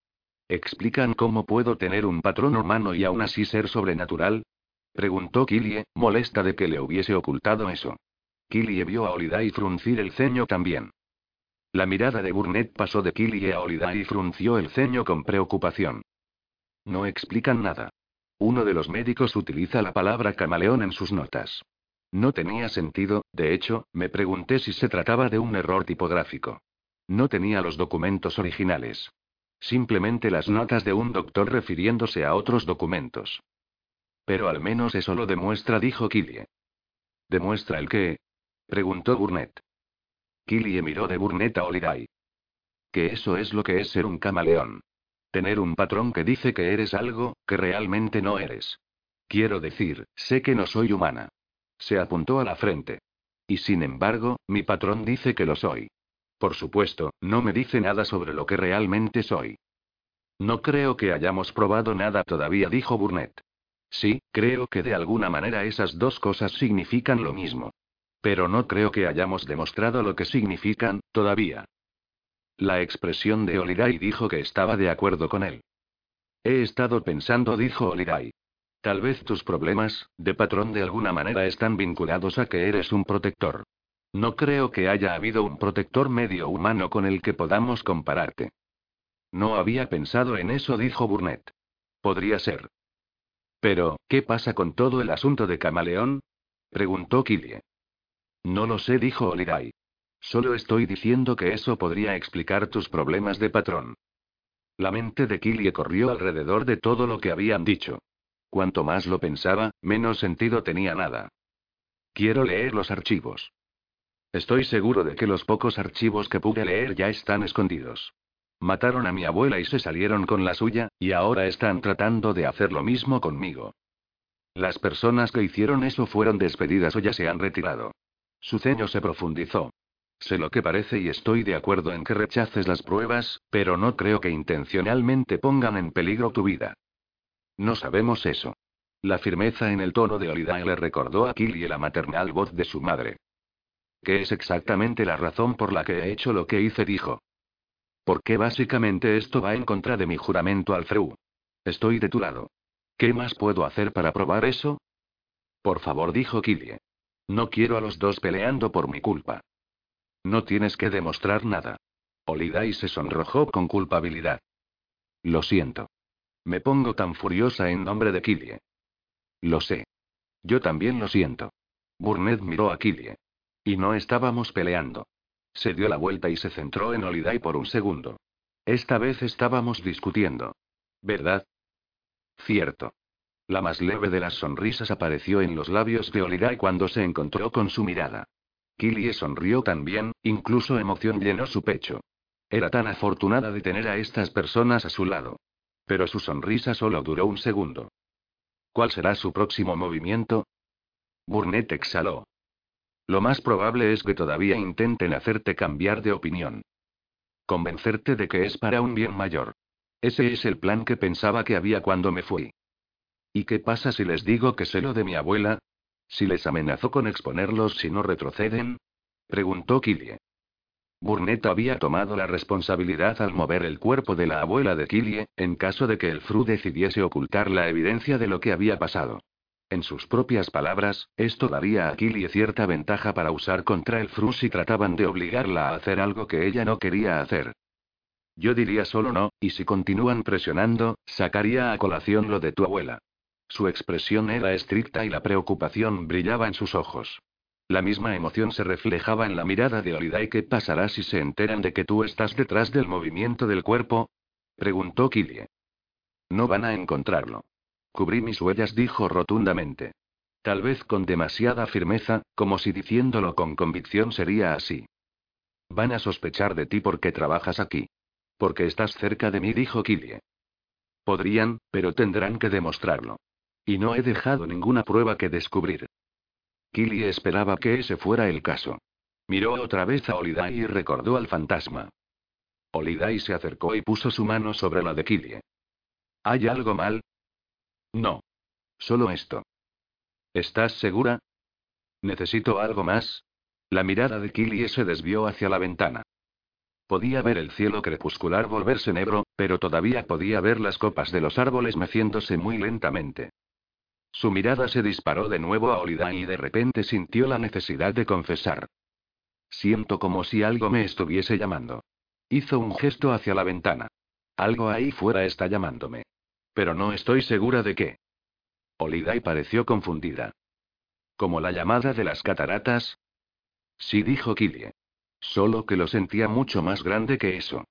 ¿Explican cómo puedo tener un patrón humano y aún así ser sobrenatural? Preguntó Killie, molesta de que le hubiese ocultado eso. Killie vio a Olidai fruncir el ceño también. La mirada de Burnett pasó de Killie a Olidai y frunció el ceño con preocupación. No explican nada. Uno de los médicos utiliza la palabra camaleón en sus notas. No tenía sentido, de hecho, me pregunté si se trataba de un error tipográfico. No tenía los documentos originales. Simplemente las notas de un doctor refiriéndose a otros documentos. Pero al menos eso lo demuestra, dijo Killie. ¿Demuestra el qué? preguntó Burnett. Killie miró de Burnett a Holiday. Que eso es lo que es ser un camaleón. Tener un patrón que dice que eres algo, que realmente no eres. Quiero decir, sé que no soy humana. Se apuntó a la frente. Y sin embargo, mi patrón dice que lo soy. Por supuesto, no me dice nada sobre lo que realmente soy. No creo que hayamos probado nada todavía, dijo Burnett. Sí, creo que de alguna manera esas dos cosas significan lo mismo. Pero no creo que hayamos demostrado lo que significan, todavía. La expresión de Oliday dijo que estaba de acuerdo con él. He estado pensando, dijo Oliday. Tal vez tus problemas, de patrón de alguna manera están vinculados a que eres un protector. No creo que haya habido un protector medio humano con el que podamos compararte. No había pensado en eso, dijo Burnett. Podría ser. Pero, ¿qué pasa con todo el asunto de Camaleón? preguntó Killie. No lo sé, dijo Oliday. Solo estoy diciendo que eso podría explicar tus problemas de patrón. La mente de Killie corrió alrededor de todo lo que habían dicho. Cuanto más lo pensaba, menos sentido tenía nada. Quiero leer los archivos. Estoy seguro de que los pocos archivos que pude leer ya están escondidos. Mataron a mi abuela y se salieron con la suya, y ahora están tratando de hacer lo mismo conmigo. Las personas que hicieron eso fueron despedidas o ya se han retirado. Su ceño se profundizó. Sé lo que parece y estoy de acuerdo en que rechaces las pruebas, pero no creo que intencionalmente pongan en peligro tu vida. No sabemos eso. La firmeza en el tono de Olidae le recordó a Killy la maternal voz de su madre. ¿Qué es exactamente la razón por la que he hecho lo que hice? dijo. Porque básicamente esto va en contra de mi juramento al Freud. Estoy de tu lado. ¿Qué más puedo hacer para probar eso? Por favor, dijo Killie. No quiero a los dos peleando por mi culpa. No tienes que demostrar nada. Olidai se sonrojó con culpabilidad. Lo siento. Me pongo tan furiosa en nombre de Killie. Lo sé. Yo también lo siento. Burnett miró a Killie. Y no estábamos peleando. Se dio la vuelta y se centró en Olidai por un segundo. Esta vez estábamos discutiendo. ¿Verdad? Cierto. La más leve de las sonrisas apareció en los labios de Olidai cuando se encontró con su mirada. Killie sonrió también, incluso emoción llenó su pecho. Era tan afortunada de tener a estas personas a su lado. Pero su sonrisa solo duró un segundo. ¿Cuál será su próximo movimiento? Burnett exhaló. Lo más probable es que todavía intenten hacerte cambiar de opinión. Convencerte de que es para un bien mayor. Ese es el plan que pensaba que había cuando me fui. ¿Y qué pasa si les digo que sé lo de mi abuela? ¿Si les amenazó con exponerlos si no retroceden? Preguntó Killie. Burnett había tomado la responsabilidad al mover el cuerpo de la abuela de Killie, en caso de que el Fru decidiese ocultar la evidencia de lo que había pasado. En sus propias palabras, esto daría a Killie cierta ventaja para usar contra el Fru si trataban de obligarla a hacer algo que ella no quería hacer. Yo diría solo no, y si continúan presionando, sacaría a colación lo de tu abuela. Su expresión era estricta y la preocupación brillaba en sus ojos. La misma emoción se reflejaba en la mirada de Oliday. ¿Qué pasará si se enteran de que tú estás detrás del movimiento del cuerpo? preguntó Killie. No van a encontrarlo. Cubrí mis huellas, dijo rotundamente. Tal vez con demasiada firmeza, como si diciéndolo con convicción sería así. Van a sospechar de ti porque trabajas aquí. Porque estás cerca de mí, dijo Killie. Podrían, pero tendrán que demostrarlo. Y no he dejado ninguna prueba que descubrir. Killy esperaba que ese fuera el caso. Miró otra vez a Olidai y recordó al fantasma. Olidai se acercó y puso su mano sobre la de Killie. ¿Hay algo mal? No. Solo esto. ¿Estás segura? ¿Necesito algo más? La mirada de Killie se desvió hacia la ventana. Podía ver el cielo crepuscular volverse negro, pero todavía podía ver las copas de los árboles meciéndose muy lentamente. Su mirada se disparó de nuevo a Olida y de repente sintió la necesidad de confesar. Siento como si algo me estuviese llamando. Hizo un gesto hacia la ventana. Algo ahí fuera está llamándome. Pero no estoy segura de qué. Olidai pareció confundida. ¿Como la llamada de las cataratas? Sí, dijo Kilie. Solo que lo sentía mucho más grande que eso.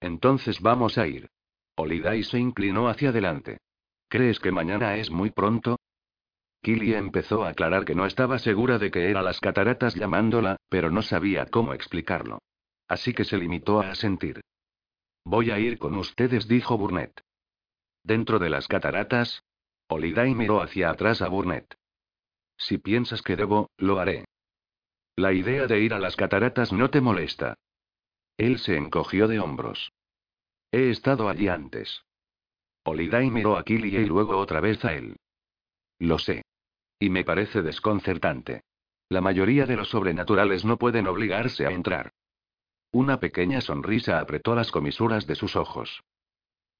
Entonces vamos a ir. Olidai se inclinó hacia adelante. ¿Crees que mañana es muy pronto? Kilie empezó a aclarar que no estaba segura de que eran las cataratas llamándola, pero no sabía cómo explicarlo. Así que se limitó a asentir. Voy a ir con ustedes, dijo Burnett. ¿Dentro de las cataratas? Olidai miró hacia atrás a Burnett. Si piensas que debo, lo haré. La idea de ir a las cataratas no te molesta. Él se encogió de hombros. He estado allí antes. Olidai miró a Killy y luego otra vez a él. Lo sé. Y me parece desconcertante. La mayoría de los sobrenaturales no pueden obligarse a entrar. Una pequeña sonrisa apretó las comisuras de sus ojos.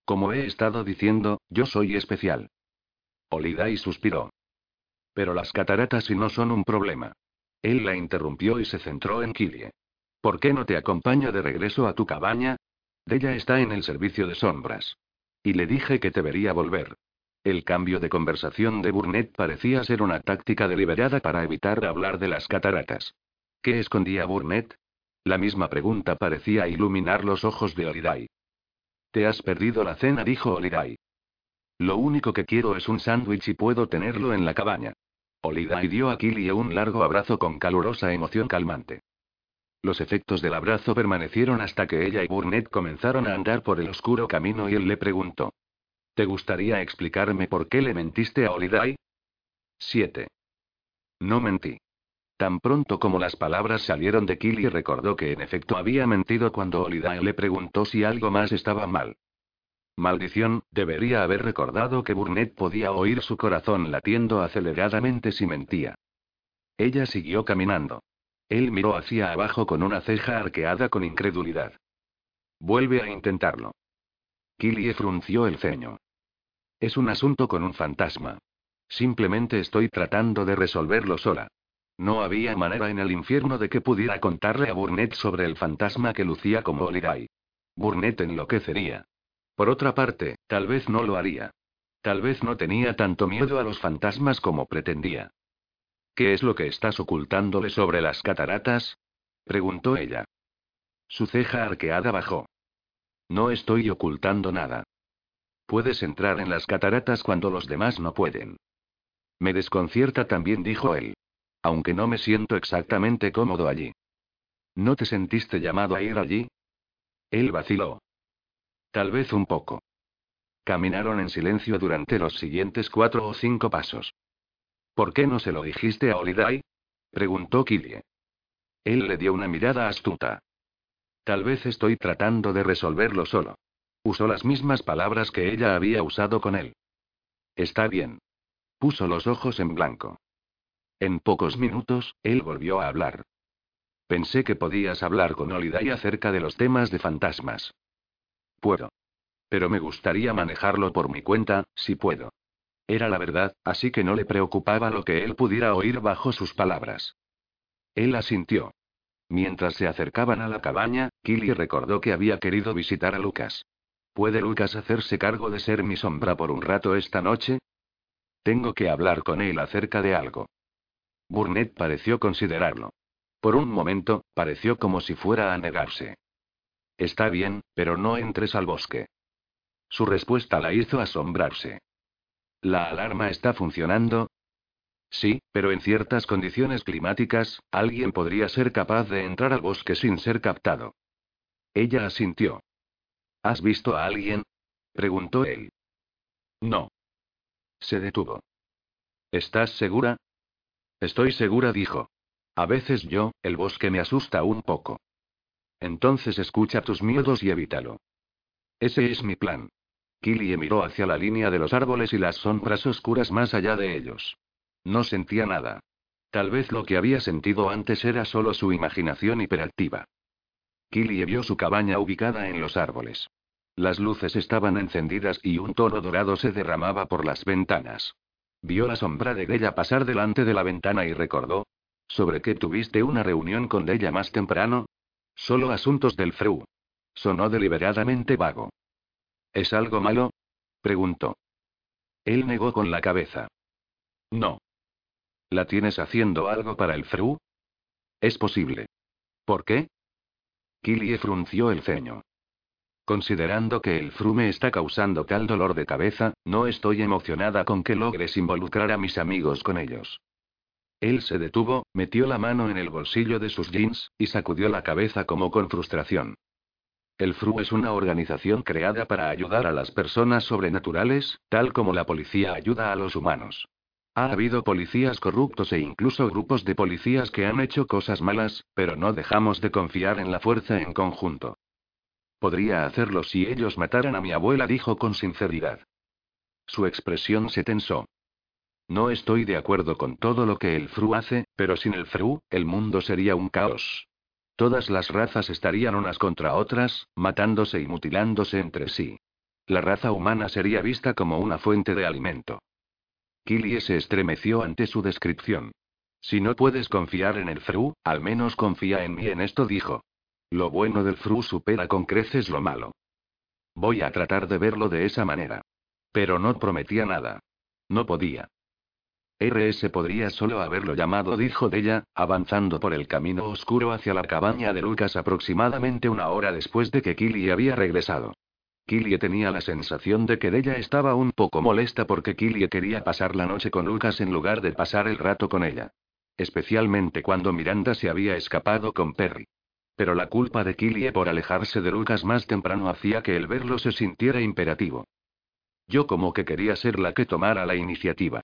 Como he estado diciendo, yo soy especial. Olidai suspiró. Pero las cataratas si no son un problema. Él la interrumpió y se centró en Kilie. ¿Por qué no te acompaño de regreso a tu cabaña? Della está en el servicio de sombras. Y le dije que te vería volver. El cambio de conversación de Burnett parecía ser una táctica deliberada para evitar hablar de las cataratas. ¿Qué escondía Burnett? La misma pregunta parecía iluminar los ojos de Olidai. Te has perdido la cena, dijo Olidai. Lo único que quiero es un sándwich y puedo tenerlo en la cabaña. Olidai dio a Killy un largo abrazo con calurosa emoción calmante. Los efectos del abrazo permanecieron hasta que ella y Burnett comenzaron a andar por el oscuro camino y él le preguntó. ¿Te gustaría explicarme por qué le mentiste a Olidai? 7. No mentí. Tan pronto como las palabras salieron de Killy recordó que en efecto había mentido cuando Olidai le preguntó si algo más estaba mal. Maldición, debería haber recordado que Burnett podía oír su corazón latiendo aceleradamente si mentía. Ella siguió caminando. Él miró hacia abajo con una ceja arqueada con incredulidad. Vuelve a intentarlo. Killie frunció el ceño. Es un asunto con un fantasma. Simplemente estoy tratando de resolverlo sola. No había manera en el infierno de que pudiera contarle a Burnett sobre el fantasma que lucía como Olirai. Burnett enloquecería. Por otra parte, tal vez no lo haría. Tal vez no tenía tanto miedo a los fantasmas como pretendía. ¿Qué es lo que estás ocultándole sobre las cataratas? preguntó ella. Su ceja arqueada bajó. No estoy ocultando nada. Puedes entrar en las cataratas cuando los demás no pueden. Me desconcierta también, dijo él. Aunque no me siento exactamente cómodo allí. ¿No te sentiste llamado a ir allí? Él vaciló. Tal vez un poco. Caminaron en silencio durante los siguientes cuatro o cinco pasos. ¿Por qué no se lo dijiste a Olidai? preguntó Kilie. Él le dio una mirada astuta. Tal vez estoy tratando de resolverlo solo. Usó las mismas palabras que ella había usado con él. Está bien. Puso los ojos en blanco. En pocos minutos, él volvió a hablar. Pensé que podías hablar con Olidai acerca de los temas de fantasmas. Puedo. Pero me gustaría manejarlo por mi cuenta, si puedo. Era la verdad, así que no le preocupaba lo que él pudiera oír bajo sus palabras. Él asintió. Mientras se acercaban a la cabaña, Killy recordó que había querido visitar a Lucas. ¿Puede Lucas hacerse cargo de ser mi sombra por un rato esta noche? Tengo que hablar con él acerca de algo. Burnett pareció considerarlo. Por un momento, pareció como si fuera a negarse. Está bien, pero no entres al bosque. Su respuesta la hizo asombrarse. ¿La alarma está funcionando? Sí, pero en ciertas condiciones climáticas, alguien podría ser capaz de entrar al bosque sin ser captado. Ella asintió. ¿Has visto a alguien? preguntó él. No. Se detuvo. ¿Estás segura? Estoy segura, dijo. A veces yo, el bosque me asusta un poco. Entonces escucha tus miedos y evítalo. Ese es mi plan. Killie miró hacia la línea de los árboles y las sombras oscuras más allá de ellos. No sentía nada. Tal vez lo que había sentido antes era solo su imaginación hiperactiva. Killie vio su cabaña ubicada en los árboles. Las luces estaban encendidas y un tono dorado se derramaba por las ventanas. Vio la sombra de Della pasar delante de la ventana y recordó. ¿Sobre qué tuviste una reunión con Della más temprano? Solo asuntos del Freu. Sonó deliberadamente vago. ¿Es algo malo? preguntó. Él negó con la cabeza. No. ¿La tienes haciendo algo para el Fru? Es posible. ¿Por qué? Killie frunció el ceño. Considerando que el Fru me está causando tal dolor de cabeza, no estoy emocionada con que logres involucrar a mis amigos con ellos. Él se detuvo, metió la mano en el bolsillo de sus jeans, y sacudió la cabeza como con frustración. El FRU es una organización creada para ayudar a las personas sobrenaturales, tal como la policía ayuda a los humanos. Ha habido policías corruptos e incluso grupos de policías que han hecho cosas malas, pero no dejamos de confiar en la fuerza en conjunto. Podría hacerlo si ellos mataran a mi abuela, dijo con sinceridad. Su expresión se tensó. No estoy de acuerdo con todo lo que el Fru hace, pero sin el Fru, el mundo sería un caos. Todas las razas estarían unas contra otras, matándose y mutilándose entre sí. La raza humana sería vista como una fuente de alimento. Killie se estremeció ante su descripción. Si no puedes confiar en el Fru, al menos confía en mí en esto, dijo. Lo bueno del Fru supera con creces lo malo. Voy a tratar de verlo de esa manera. Pero no prometía nada. No podía. RS podría solo haberlo llamado, dijo Della, avanzando por el camino oscuro hacia la cabaña de Lucas aproximadamente una hora después de que Killy había regresado. Killy tenía la sensación de que Della estaba un poco molesta porque Killy quería pasar la noche con Lucas en lugar de pasar el rato con ella. Especialmente cuando Miranda se había escapado con Perry. Pero la culpa de Killy por alejarse de Lucas más temprano hacía que el verlo se sintiera imperativo. Yo como que quería ser la que tomara la iniciativa.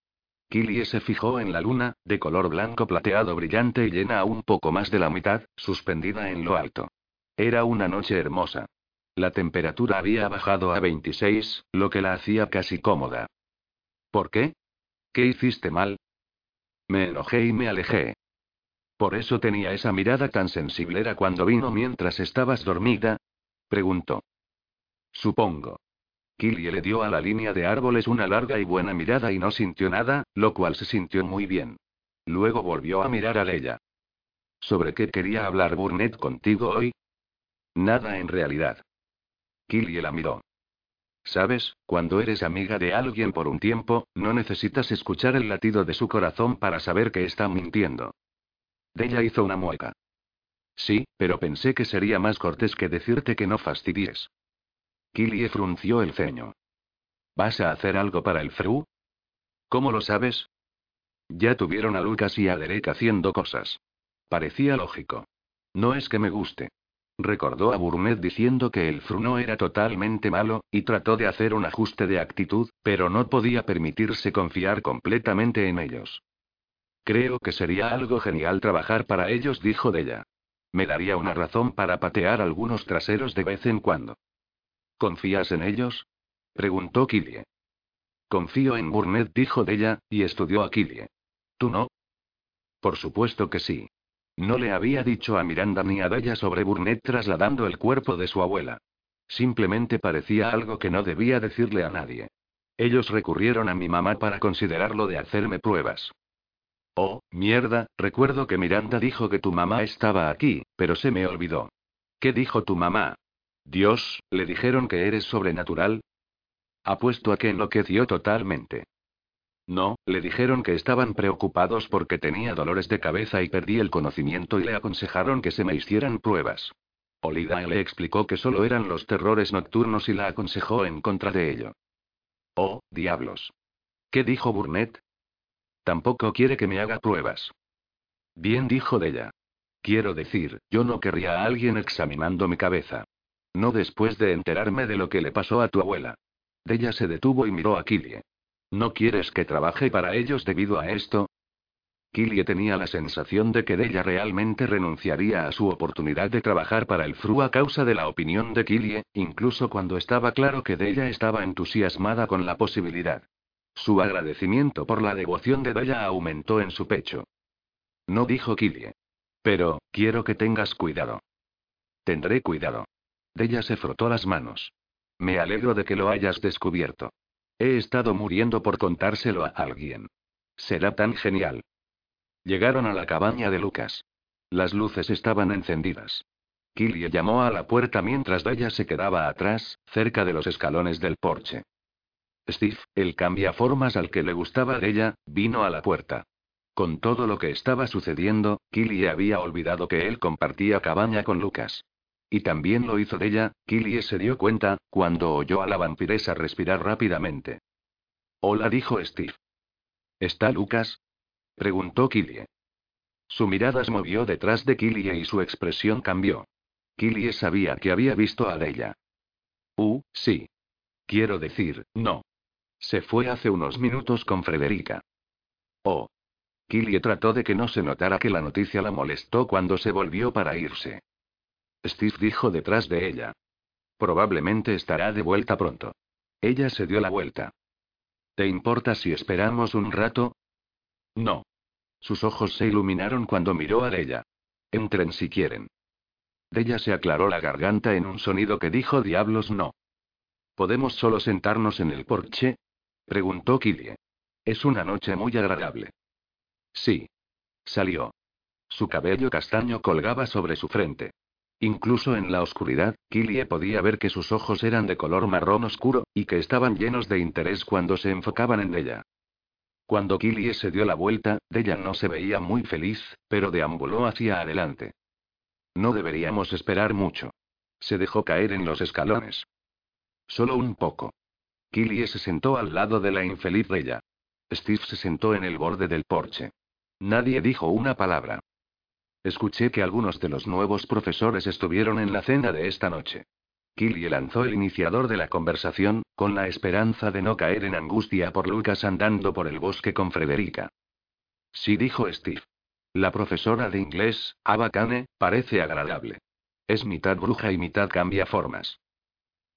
Killie se fijó en la luna, de color blanco plateado brillante y llena a un poco más de la mitad, suspendida en lo alto. Era una noche hermosa. La temperatura había bajado a 26, lo que la hacía casi cómoda. ¿Por qué? ¿Qué hiciste mal? Me enojé y me alejé. ¿Por eso tenía esa mirada tan sensible era cuando vino mientras estabas dormida? preguntó. Supongo. Killie le dio a la línea de árboles una larga y buena mirada y no sintió nada, lo cual se sintió muy bien. Luego volvió a mirar a Leia. ¿Sobre qué quería hablar Burnett contigo hoy? Nada en realidad. Killie la miró. Sabes, cuando eres amiga de alguien por un tiempo, no necesitas escuchar el latido de su corazón para saber que está mintiendo. Della hizo una mueca. Sí, pero pensé que sería más cortés que decirte que no fastidies. Killie frunció el ceño. ¿Vas a hacer algo para el Fru? ¿Cómo lo sabes? Ya tuvieron a Lucas y a Derek haciendo cosas. Parecía lógico. No es que me guste. Recordó a Burnett diciendo que el Fru no era totalmente malo, y trató de hacer un ajuste de actitud, pero no podía permitirse confiar completamente en ellos. Creo que sería algo genial trabajar para ellos, dijo Della. Me daría una razón para patear algunos traseros de vez en cuando. ¿Confías en ellos? preguntó Killie. Confío en Burnett, dijo Della, y estudió a Killie. ¿Tú no? Por supuesto que sí. No le había dicho a Miranda ni a Della sobre Burnett trasladando el cuerpo de su abuela. Simplemente parecía algo que no debía decirle a nadie. Ellos recurrieron a mi mamá para considerarlo de hacerme pruebas. Oh, mierda, recuerdo que Miranda dijo que tu mamá estaba aquí, pero se me olvidó. ¿Qué dijo tu mamá? Dios, ¿le dijeron que eres sobrenatural? Apuesto a que enloqueció totalmente. No, le dijeron que estaban preocupados porque tenía dolores de cabeza y perdí el conocimiento y le aconsejaron que se me hicieran pruebas. Olida le explicó que solo eran los terrores nocturnos y la aconsejó en contra de ello. Oh, diablos. ¿Qué dijo Burnett? Tampoco quiere que me haga pruebas. Bien dijo de ella. Quiero decir, yo no querría a alguien examinando mi cabeza. No después de enterarme de lo que le pasó a tu abuela. Della se detuvo y miró a Killie. ¿No quieres que trabaje para ellos debido a esto? Killie tenía la sensación de que Della realmente renunciaría a su oportunidad de trabajar para el FRU a causa de la opinión de Killie, incluso cuando estaba claro que Della estaba entusiasmada con la posibilidad. Su agradecimiento por la devoción de Della aumentó en su pecho. No dijo Killie. Pero, quiero que tengas cuidado. Tendré cuidado. Della se frotó las manos. Me alegro de que lo hayas descubierto. He estado muriendo por contárselo a alguien. Será tan genial. Llegaron a la cabaña de Lucas. Las luces estaban encendidas. Killy llamó a la puerta mientras ella se quedaba atrás, cerca de los escalones del porche. Steve, el cambiaformas al que le gustaba de ella, vino a la puerta. Con todo lo que estaba sucediendo, Killy había olvidado que él compartía cabaña con Lucas. Y también lo hizo de ella, Killy se dio cuenta, cuando oyó a la vampiresa respirar rápidamente. Hola, dijo Steve. ¿Está Lucas? preguntó Killie. Su mirada se movió detrás de Killie y su expresión cambió. Killie sabía que había visto a ella. Uh, sí. Quiero decir, no. Se fue hace unos minutos con Frederica. Oh. Killie trató de que no se notara que la noticia la molestó cuando se volvió para irse. Steve dijo detrás de ella. Probablemente estará de vuelta pronto. Ella se dio la vuelta. ¿Te importa si esperamos un rato? No. Sus ojos se iluminaron cuando miró a ella. Entren si quieren. Della se aclaró la garganta en un sonido que dijo diablos no. ¿Podemos solo sentarnos en el porche? preguntó Killie. Es una noche muy agradable. Sí. Salió. Su cabello castaño colgaba sobre su frente. Incluso en la oscuridad, Killie podía ver que sus ojos eran de color marrón oscuro, y que estaban llenos de interés cuando se enfocaban en ella. Cuando Killie se dio la vuelta, Della no se veía muy feliz, pero deambuló hacia adelante. No deberíamos esperar mucho. Se dejó caer en los escalones. Solo un poco. Killie se sentó al lado de la infeliz Della. Steve se sentó en el borde del porche. Nadie dijo una palabra. Escuché que algunos de los nuevos profesores estuvieron en la cena de esta noche. Killy lanzó el iniciador de la conversación, con la esperanza de no caer en angustia por Lucas andando por el bosque con Frederica. Sí, dijo Steve. La profesora de inglés, Ava Kane, parece agradable. Es mitad bruja y mitad cambia formas.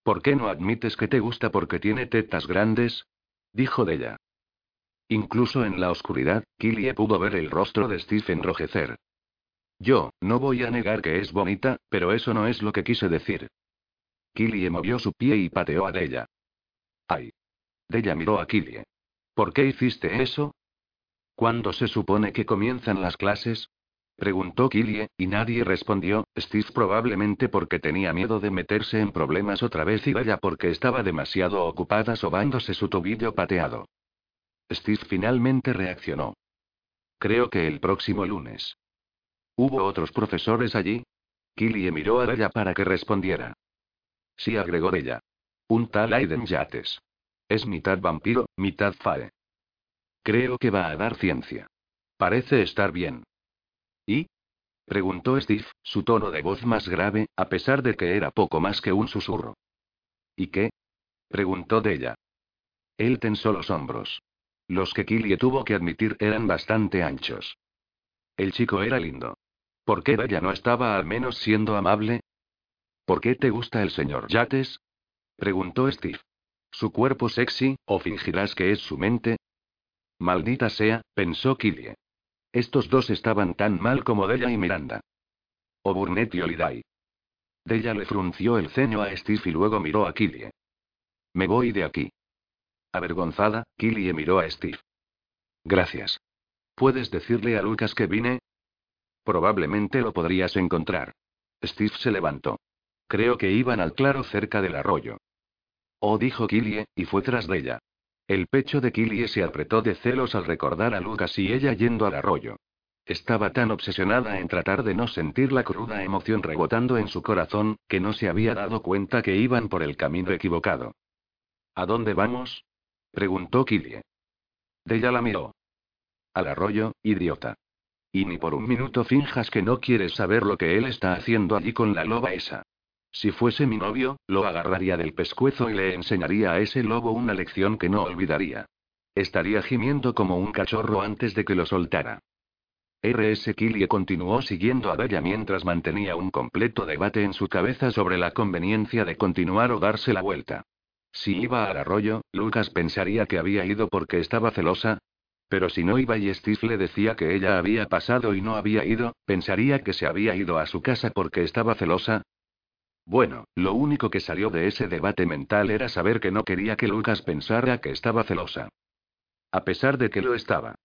¿Por qué no admites que te gusta porque tiene tetas grandes? dijo Della. Incluso en la oscuridad, Killie pudo ver el rostro de Steve enrojecer. Yo, no voy a negar que es bonita, pero eso no es lo que quise decir. Killie movió su pie y pateó a Della. ¡Ay! Della miró a Killie. ¿Por qué hiciste eso? ¿Cuándo se supone que comienzan las clases? Preguntó Killie, y nadie respondió, Steve probablemente porque tenía miedo de meterse en problemas otra vez y Della porque estaba demasiado ocupada sobándose su tobillo pateado. Steve finalmente reaccionó. Creo que el próximo lunes. ¿Hubo otros profesores allí? Killie miró a Della para que respondiera. Sí, agregó ella. Un tal Aiden Yates. Es mitad vampiro, mitad fae. Creo que va a dar ciencia. Parece estar bien. ¿Y? preguntó Steve, su tono de voz más grave, a pesar de que era poco más que un susurro. ¿Y qué? preguntó Della. Él tensó los hombros. Los que Killie tuvo que admitir eran bastante anchos. El chico era lindo. ¿Por qué Della no estaba al menos siendo amable? ¿Por qué te gusta el señor Yates? preguntó Steve. ¿Su cuerpo sexy, o fingirás que es su mente? Maldita sea, pensó Killie. Estos dos estaban tan mal como Della y Miranda. O Burnett y Holiday. Della le frunció el ceño a Steve y luego miró a Killie. Me voy de aquí. Avergonzada, Killie miró a Steve. Gracias. ¿Puedes decirle a Lucas que vine? Probablemente lo podrías encontrar. Steve se levantó. Creo que iban al claro cerca del arroyo. Oh, dijo Killie, y fue tras de ella. El pecho de Killie se apretó de celos al recordar a Lucas y ella yendo al arroyo. Estaba tan obsesionada en tratar de no sentir la cruda emoción rebotando en su corazón, que no se había dado cuenta que iban por el camino equivocado. ¿A dónde vamos? preguntó Killie. ella la miró. Al arroyo, idiota. Y ni por un minuto finjas que no quieres saber lo que él está haciendo allí con la loba esa. Si fuese mi novio, lo agarraría del pescuezo y le enseñaría a ese lobo una lección que no olvidaría. Estaría gimiendo como un cachorro antes de que lo soltara. R.S. Killie continuó siguiendo a Bella mientras mantenía un completo debate en su cabeza sobre la conveniencia de continuar o darse la vuelta. Si iba al arroyo, Lucas pensaría que había ido porque estaba celosa. Pero si no iba y Steve le decía que ella había pasado y no había ido, pensaría que se había ido a su casa porque estaba celosa. Bueno, lo único que salió de ese debate mental era saber que no quería que Lucas pensara que estaba celosa. A pesar de que lo estaba.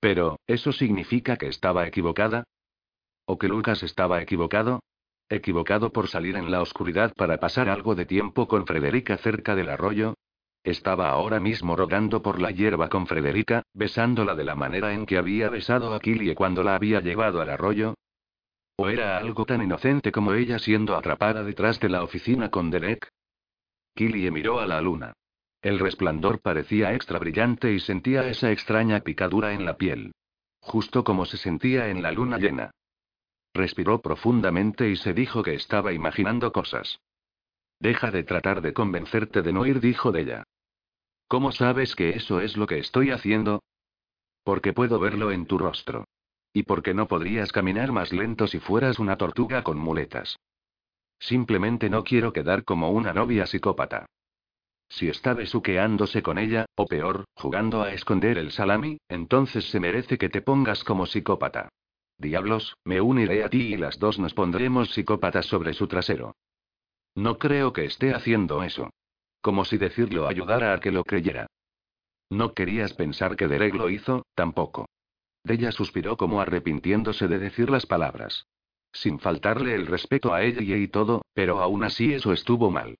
Pero, ¿eso significa que estaba equivocada? ¿O que Lucas estaba equivocado? ¿Equivocado por salir en la oscuridad para pasar algo de tiempo con Frederica cerca del arroyo? Estaba ahora mismo rogando por la hierba con Frederica, besándola de la manera en que había besado a Killie cuando la había llevado al arroyo. ¿O era algo tan inocente como ella siendo atrapada detrás de la oficina con Derek? Killie miró a la luna. El resplandor parecía extra brillante y sentía esa extraña picadura en la piel. Justo como se sentía en la luna llena. Respiró profundamente y se dijo que estaba imaginando cosas. Deja de tratar de convencerte de no ir, dijo ella. ¿Cómo sabes que eso es lo que estoy haciendo? Porque puedo verlo en tu rostro. Y porque no podrías caminar más lento si fueras una tortuga con muletas. Simplemente no quiero quedar como una novia psicópata. Si está besuqueándose con ella, o peor, jugando a esconder el salami, entonces se merece que te pongas como psicópata. Diablos, me uniré a ti y las dos nos pondremos psicópatas sobre su trasero. No creo que esté haciendo eso. Como si decirlo ayudara a que lo creyera. No querías pensar que Derek lo hizo, tampoco. Della suspiró como arrepintiéndose de decir las palabras. Sin faltarle el respeto a ella y todo, pero aún así eso estuvo mal.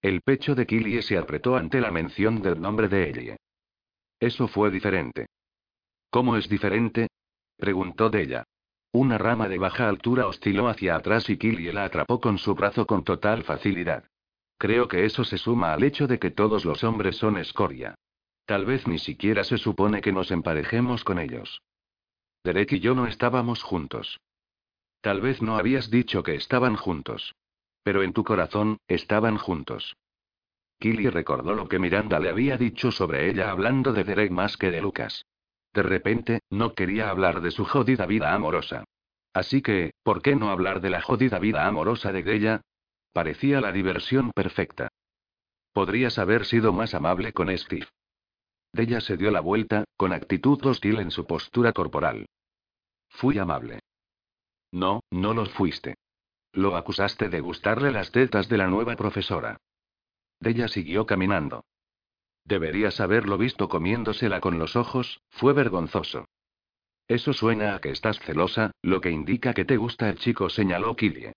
El pecho de Killie se apretó ante la mención del nombre de ella. Eso fue diferente. ¿Cómo es diferente? preguntó Della. Una rama de baja altura osciló hacia atrás y Killie la atrapó con su brazo con total facilidad. Creo que eso se suma al hecho de que todos los hombres son escoria. Tal vez ni siquiera se supone que nos emparejemos con ellos. Derek y yo no estábamos juntos. Tal vez no habías dicho que estaban juntos. Pero en tu corazón, estaban juntos. Killy recordó lo que Miranda le había dicho sobre ella hablando de Derek más que de Lucas. De repente, no quería hablar de su jodida vida amorosa. Así que, ¿por qué no hablar de la jodida vida amorosa de ella? Parecía la diversión perfecta. Podrías haber sido más amable con Steve. Della se dio la vuelta, con actitud hostil en su postura corporal. Fui amable. No, no lo fuiste. Lo acusaste de gustarle las tetas de la nueva profesora. Della siguió caminando. Deberías haberlo visto comiéndosela con los ojos, fue vergonzoso. Eso suena a que estás celosa, lo que indica que te gusta el chico, señaló Killie.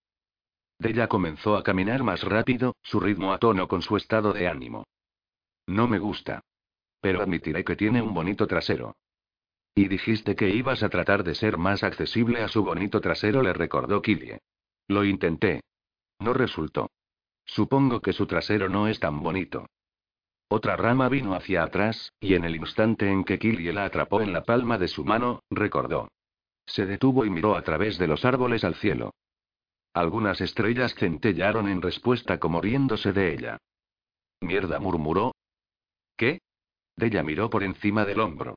Della comenzó a caminar más rápido, su ritmo a tono con su estado de ánimo. No me gusta. Pero admitiré que tiene un bonito trasero. Y dijiste que ibas a tratar de ser más accesible a su bonito trasero, le recordó Killie. Lo intenté. No resultó. Supongo que su trasero no es tan bonito. Otra rama vino hacia atrás, y en el instante en que Killie la atrapó en la palma de su mano, recordó. Se detuvo y miró a través de los árboles al cielo. Algunas estrellas centellaron en respuesta como riéndose de ella. Mierda, murmuró. ¿Qué? Della miró por encima del hombro.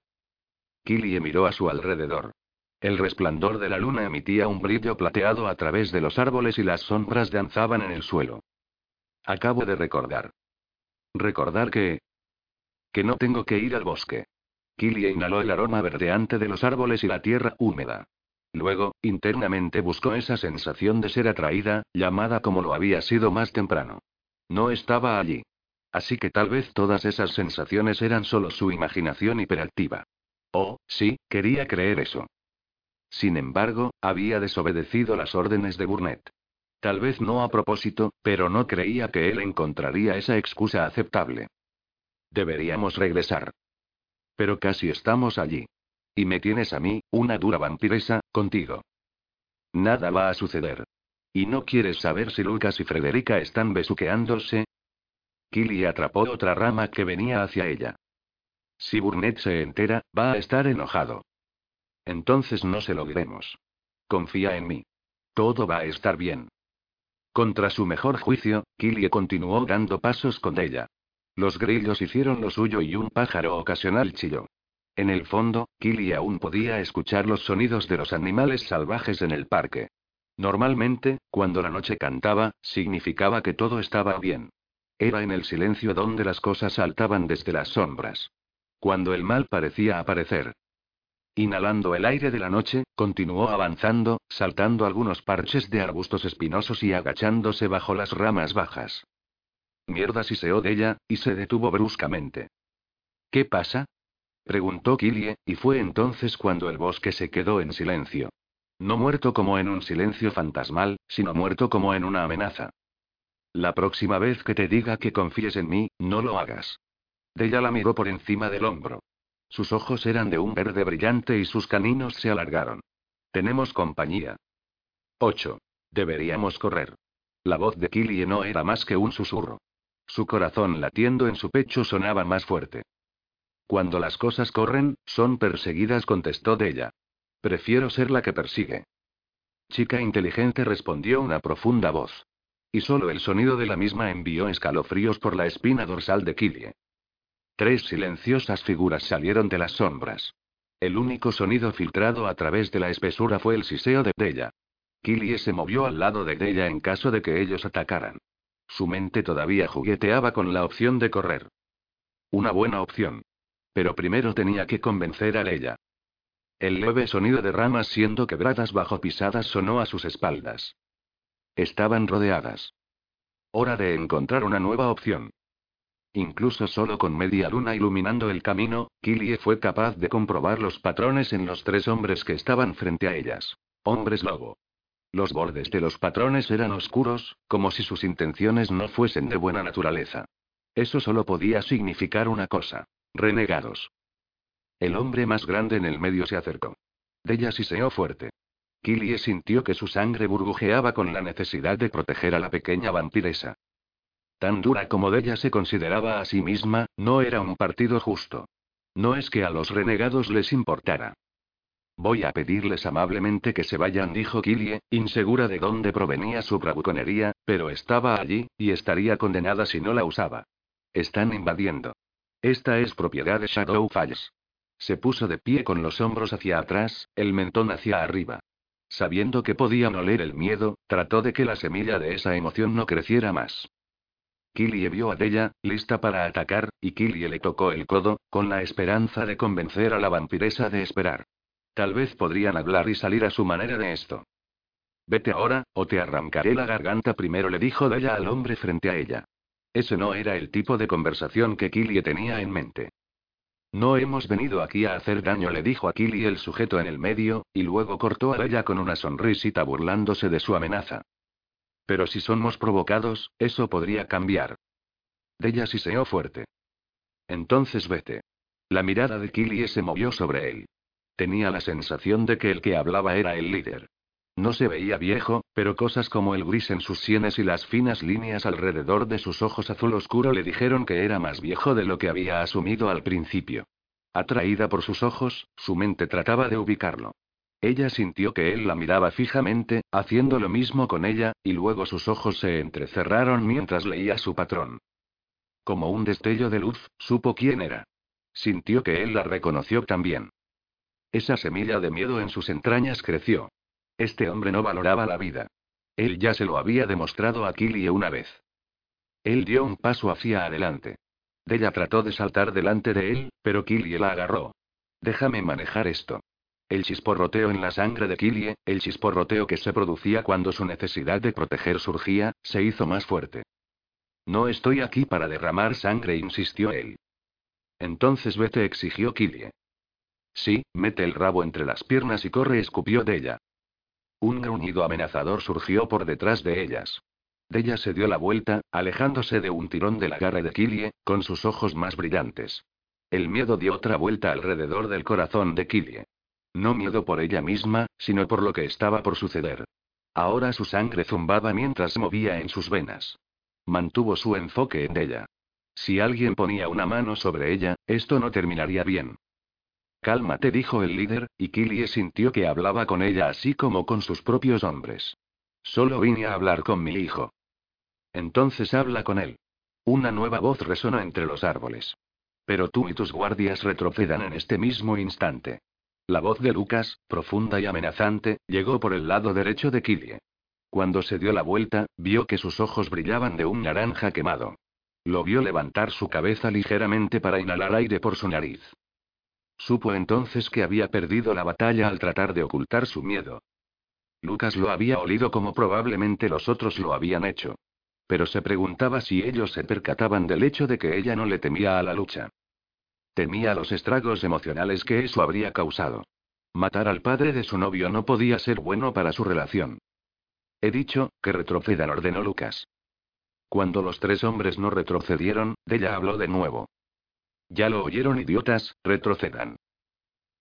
Killie miró a su alrededor. El resplandor de la luna emitía un brillo plateado a través de los árboles y las sombras danzaban en el suelo. Acabo de recordar. Recordar que... Que no tengo que ir al bosque. Killie inhaló el aroma verdeante de los árboles y la tierra húmeda. Luego, internamente buscó esa sensación de ser atraída, llamada como lo había sido más temprano. No estaba allí. Así que tal vez todas esas sensaciones eran solo su imaginación hiperactiva. Oh, sí, quería creer eso. Sin embargo, había desobedecido las órdenes de Burnett. Tal vez no a propósito, pero no creía que él encontraría esa excusa aceptable. Deberíamos regresar. Pero casi estamos allí. Y me tienes a mí, una dura vampiresa, contigo. Nada va a suceder. ¿Y no quieres saber si Lucas y Frederica están besuqueándose? Killy atrapó otra rama que venía hacia ella. Si Burnett se entera, va a estar enojado. Entonces no se lo diremos. Confía en mí. Todo va a estar bien. Contra su mejor juicio, Killie continuó dando pasos con ella. Los grillos hicieron lo suyo y un pájaro ocasional chilló. En el fondo, Killie aún podía escuchar los sonidos de los animales salvajes en el parque. Normalmente, cuando la noche cantaba, significaba que todo estaba bien. Era en el silencio donde las cosas saltaban desde las sombras. Cuando el mal parecía aparecer. Inhalando el aire de la noche, continuó avanzando, saltando algunos parches de arbustos espinosos y agachándose bajo las ramas bajas. Mierda siseó de ella, y se detuvo bruscamente. ¿Qué pasa? preguntó Killie, y fue entonces cuando el bosque se quedó en silencio. No muerto como en un silencio fantasmal, sino muerto como en una amenaza. La próxima vez que te diga que confíes en mí, no lo hagas. Della la miró por encima del hombro. Sus ojos eran de un verde brillante y sus caninos se alargaron. Tenemos compañía. 8. Deberíamos correr. La voz de Killie no era más que un susurro. Su corazón latiendo en su pecho sonaba más fuerte. Cuando las cosas corren, son perseguidas, contestó Della. Prefiero ser la que persigue. Chica inteligente respondió una profunda voz. Y solo el sonido de la misma envió escalofríos por la espina dorsal de Killie. Tres silenciosas figuras salieron de las sombras. El único sonido filtrado a través de la espesura fue el siseo de Della. Killie se movió al lado de Della en caso de que ellos atacaran. Su mente todavía jugueteaba con la opción de correr. Una buena opción. Pero primero tenía que convencer a ella. El leve sonido de ramas siendo quebradas bajo pisadas sonó a sus espaldas. Estaban rodeadas. Hora de encontrar una nueva opción. Incluso solo con media luna iluminando el camino, Killie fue capaz de comprobar los patrones en los tres hombres que estaban frente a ellas. Hombres lobo. Los bordes de los patrones eran oscuros, como si sus intenciones no fuesen de buena naturaleza. Eso solo podía significar una cosa. Renegados. El hombre más grande en el medio se acercó. Della siseó fuerte. Killie sintió que su sangre burbujeaba con la necesidad de proteger a la pequeña vampiresa. Tan dura como Della se consideraba a sí misma, no era un partido justo. No es que a los renegados les importara. Voy a pedirles amablemente que se vayan, dijo Killie, insegura de dónde provenía su bravuconería, pero estaba allí, y estaría condenada si no la usaba. Están invadiendo. Esta es propiedad de Shadow Falls. Se puso de pie con los hombros hacia atrás, el mentón hacia arriba. Sabiendo que podían oler el miedo, trató de que la semilla de esa emoción no creciera más. Killie vio a Della, lista para atacar, y Killie le tocó el codo, con la esperanza de convencer a la vampiresa de esperar. Tal vez podrían hablar y salir a su manera de esto. Vete ahora, o te arrancaré la garganta primero, le dijo Della al hombre frente a ella. Ese no era el tipo de conversación que Killie tenía en mente. No hemos venido aquí a hacer daño, le dijo a Killie el sujeto en el medio, y luego cortó a ella con una sonrisita burlándose de su amenaza. Pero si somos provocados, eso podría cambiar. Della siseó fuerte. Entonces vete. La mirada de Killie se movió sobre él. Tenía la sensación de que el que hablaba era el líder. No se veía viejo, pero cosas como el gris en sus sienes y las finas líneas alrededor de sus ojos azul oscuro le dijeron que era más viejo de lo que había asumido al principio. Atraída por sus ojos, su mente trataba de ubicarlo. Ella sintió que él la miraba fijamente, haciendo lo mismo con ella, y luego sus ojos se entrecerraron mientras leía su patrón. Como un destello de luz, supo quién era. Sintió que él la reconoció también. Esa semilla de miedo en sus entrañas creció. Este hombre no valoraba la vida. Él ya se lo había demostrado a Killie una vez. Él dio un paso hacia adelante. Della trató de saltar delante de él, pero Killie la agarró. Déjame manejar esto. El chisporroteo en la sangre de Killie, el chisporroteo que se producía cuando su necesidad de proteger surgía, se hizo más fuerte. No estoy aquí para derramar sangre, insistió él. Entonces vete, exigió Killie. Sí, mete el rabo entre las piernas y corre, escupió Della. Un gruñido amenazador surgió por detrás de ellas. Della se dio la vuelta, alejándose de un tirón de la garra de Killie, con sus ojos más brillantes. El miedo dio otra vuelta alrededor del corazón de Killie. No miedo por ella misma, sino por lo que estaba por suceder. Ahora su sangre zumbaba mientras movía en sus venas. Mantuvo su enfoque en ella. Si alguien ponía una mano sobre ella, esto no terminaría bien. Cálmate, dijo el líder, y Killie sintió que hablaba con ella así como con sus propios hombres. Solo vine a hablar con mi hijo. Entonces habla con él. Una nueva voz resonó entre los árboles. Pero tú y tus guardias retrocedan en este mismo instante. La voz de Lucas, profunda y amenazante, llegó por el lado derecho de Killie. Cuando se dio la vuelta, vio que sus ojos brillaban de un naranja quemado. Lo vio levantar su cabeza ligeramente para inhalar aire por su nariz. Supo entonces que había perdido la batalla al tratar de ocultar su miedo. Lucas lo había olido como probablemente los otros lo habían hecho. Pero se preguntaba si ellos se percataban del hecho de que ella no le temía a la lucha. Temía los estragos emocionales que eso habría causado. Matar al padre de su novio no podía ser bueno para su relación. He dicho, que retrocedan, ordenó Lucas. Cuando los tres hombres no retrocedieron, Della habló de nuevo. Ya lo oyeron, idiotas, retrocedan.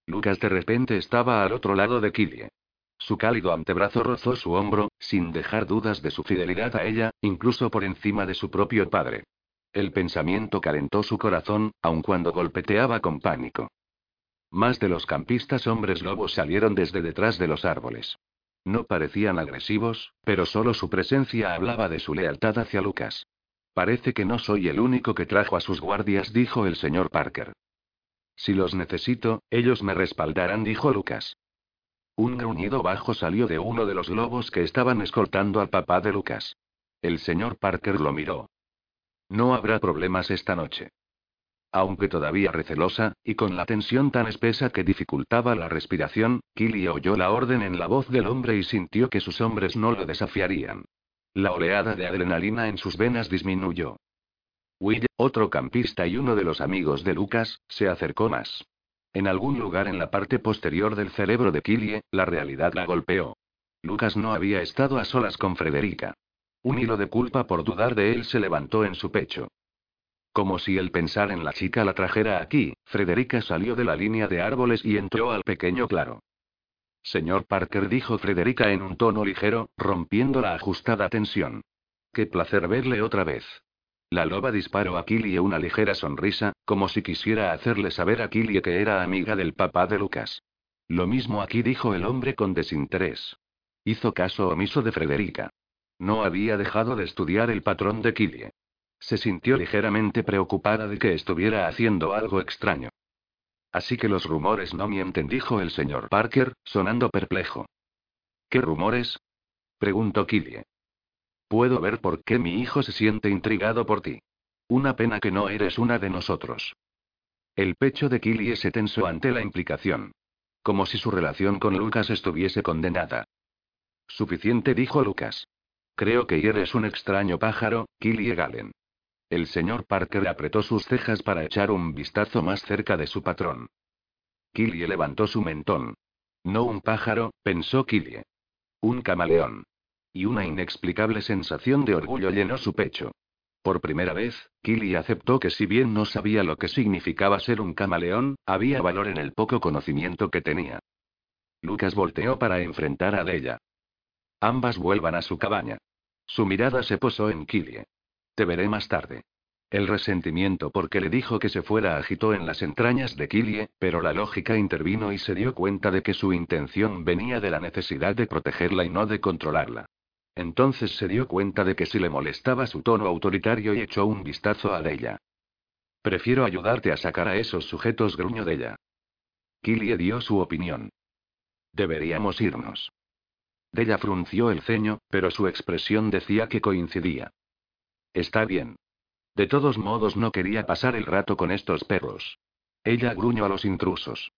Lucas de repente estaba al otro lado de Killie. Su cálido antebrazo rozó su hombro, sin dejar dudas de su fidelidad a ella, incluso por encima de su propio padre. El pensamiento calentó su corazón, aun cuando golpeteaba con pánico. Más de los campistas hombres lobos salieron desde detrás de los árboles. No parecían agresivos, pero solo su presencia hablaba de su lealtad hacia Lucas. Parece que no soy el único que trajo a sus guardias, dijo el señor Parker. Si los necesito, ellos me respaldarán, dijo Lucas. Un gruñido bajo salió de uno de los lobos que estaban escoltando al papá de Lucas. El señor Parker lo miró. No habrá problemas esta noche. Aunque todavía recelosa, y con la tensión tan espesa que dificultaba la respiración, Killy oyó la orden en la voz del hombre y sintió que sus hombres no lo desafiarían. La oleada de adrenalina en sus venas disminuyó. Will, otro campista y uno de los amigos de Lucas, se acercó más. En algún lugar en la parte posterior del cerebro de Killie, la realidad la golpeó. Lucas no había estado a solas con Frederica. Un hilo de culpa por dudar de él se levantó en su pecho. Como si el pensar en la chica la trajera aquí, Frederica salió de la línea de árboles y entró al pequeño claro. Señor Parker, dijo Frederica en un tono ligero, rompiendo la ajustada tensión. Qué placer verle otra vez. La loba disparó a Killie una ligera sonrisa, como si quisiera hacerle saber a Killie que era amiga del papá de Lucas. Lo mismo aquí dijo el hombre con desinterés. Hizo caso omiso de Frederica. No había dejado de estudiar el patrón de Killie. Se sintió ligeramente preocupada de que estuviera haciendo algo extraño. Así que los rumores no mienten, dijo el señor Parker, sonando perplejo. ¿Qué rumores? preguntó Killie. Puedo ver por qué mi hijo se siente intrigado por ti. Una pena que no eres una de nosotros. El pecho de Killie se tensó ante la implicación. Como si su relación con Lucas estuviese condenada. Suficiente, dijo Lucas. Creo que eres un extraño pájaro, Killie Galen. El señor Parker apretó sus cejas para echar un vistazo más cerca de su patrón. Killie levantó su mentón. No un pájaro, pensó Killie. Un camaleón. Y una inexplicable sensación de orgullo llenó su pecho. Por primera vez, Killie aceptó que si bien no sabía lo que significaba ser un camaleón, había valor en el poco conocimiento que tenía. Lucas volteó para enfrentar a Della. Ambas vuelvan a su cabaña. Su mirada se posó en Killie. Te veré más tarde. El resentimiento porque le dijo que se fuera agitó en las entrañas de Killie, pero la lógica intervino y se dio cuenta de que su intención venía de la necesidad de protegerla y no de controlarla. Entonces se dio cuenta de que si le molestaba su tono autoritario y echó un vistazo a ella. Prefiero ayudarte a sacar a esos sujetos, gruñó de ella. Killie dio su opinión. Deberíamos irnos. Della frunció el ceño, pero su expresión decía que coincidía. Está bien. De todos modos no quería pasar el rato con estos perros. Ella gruñó a los intrusos.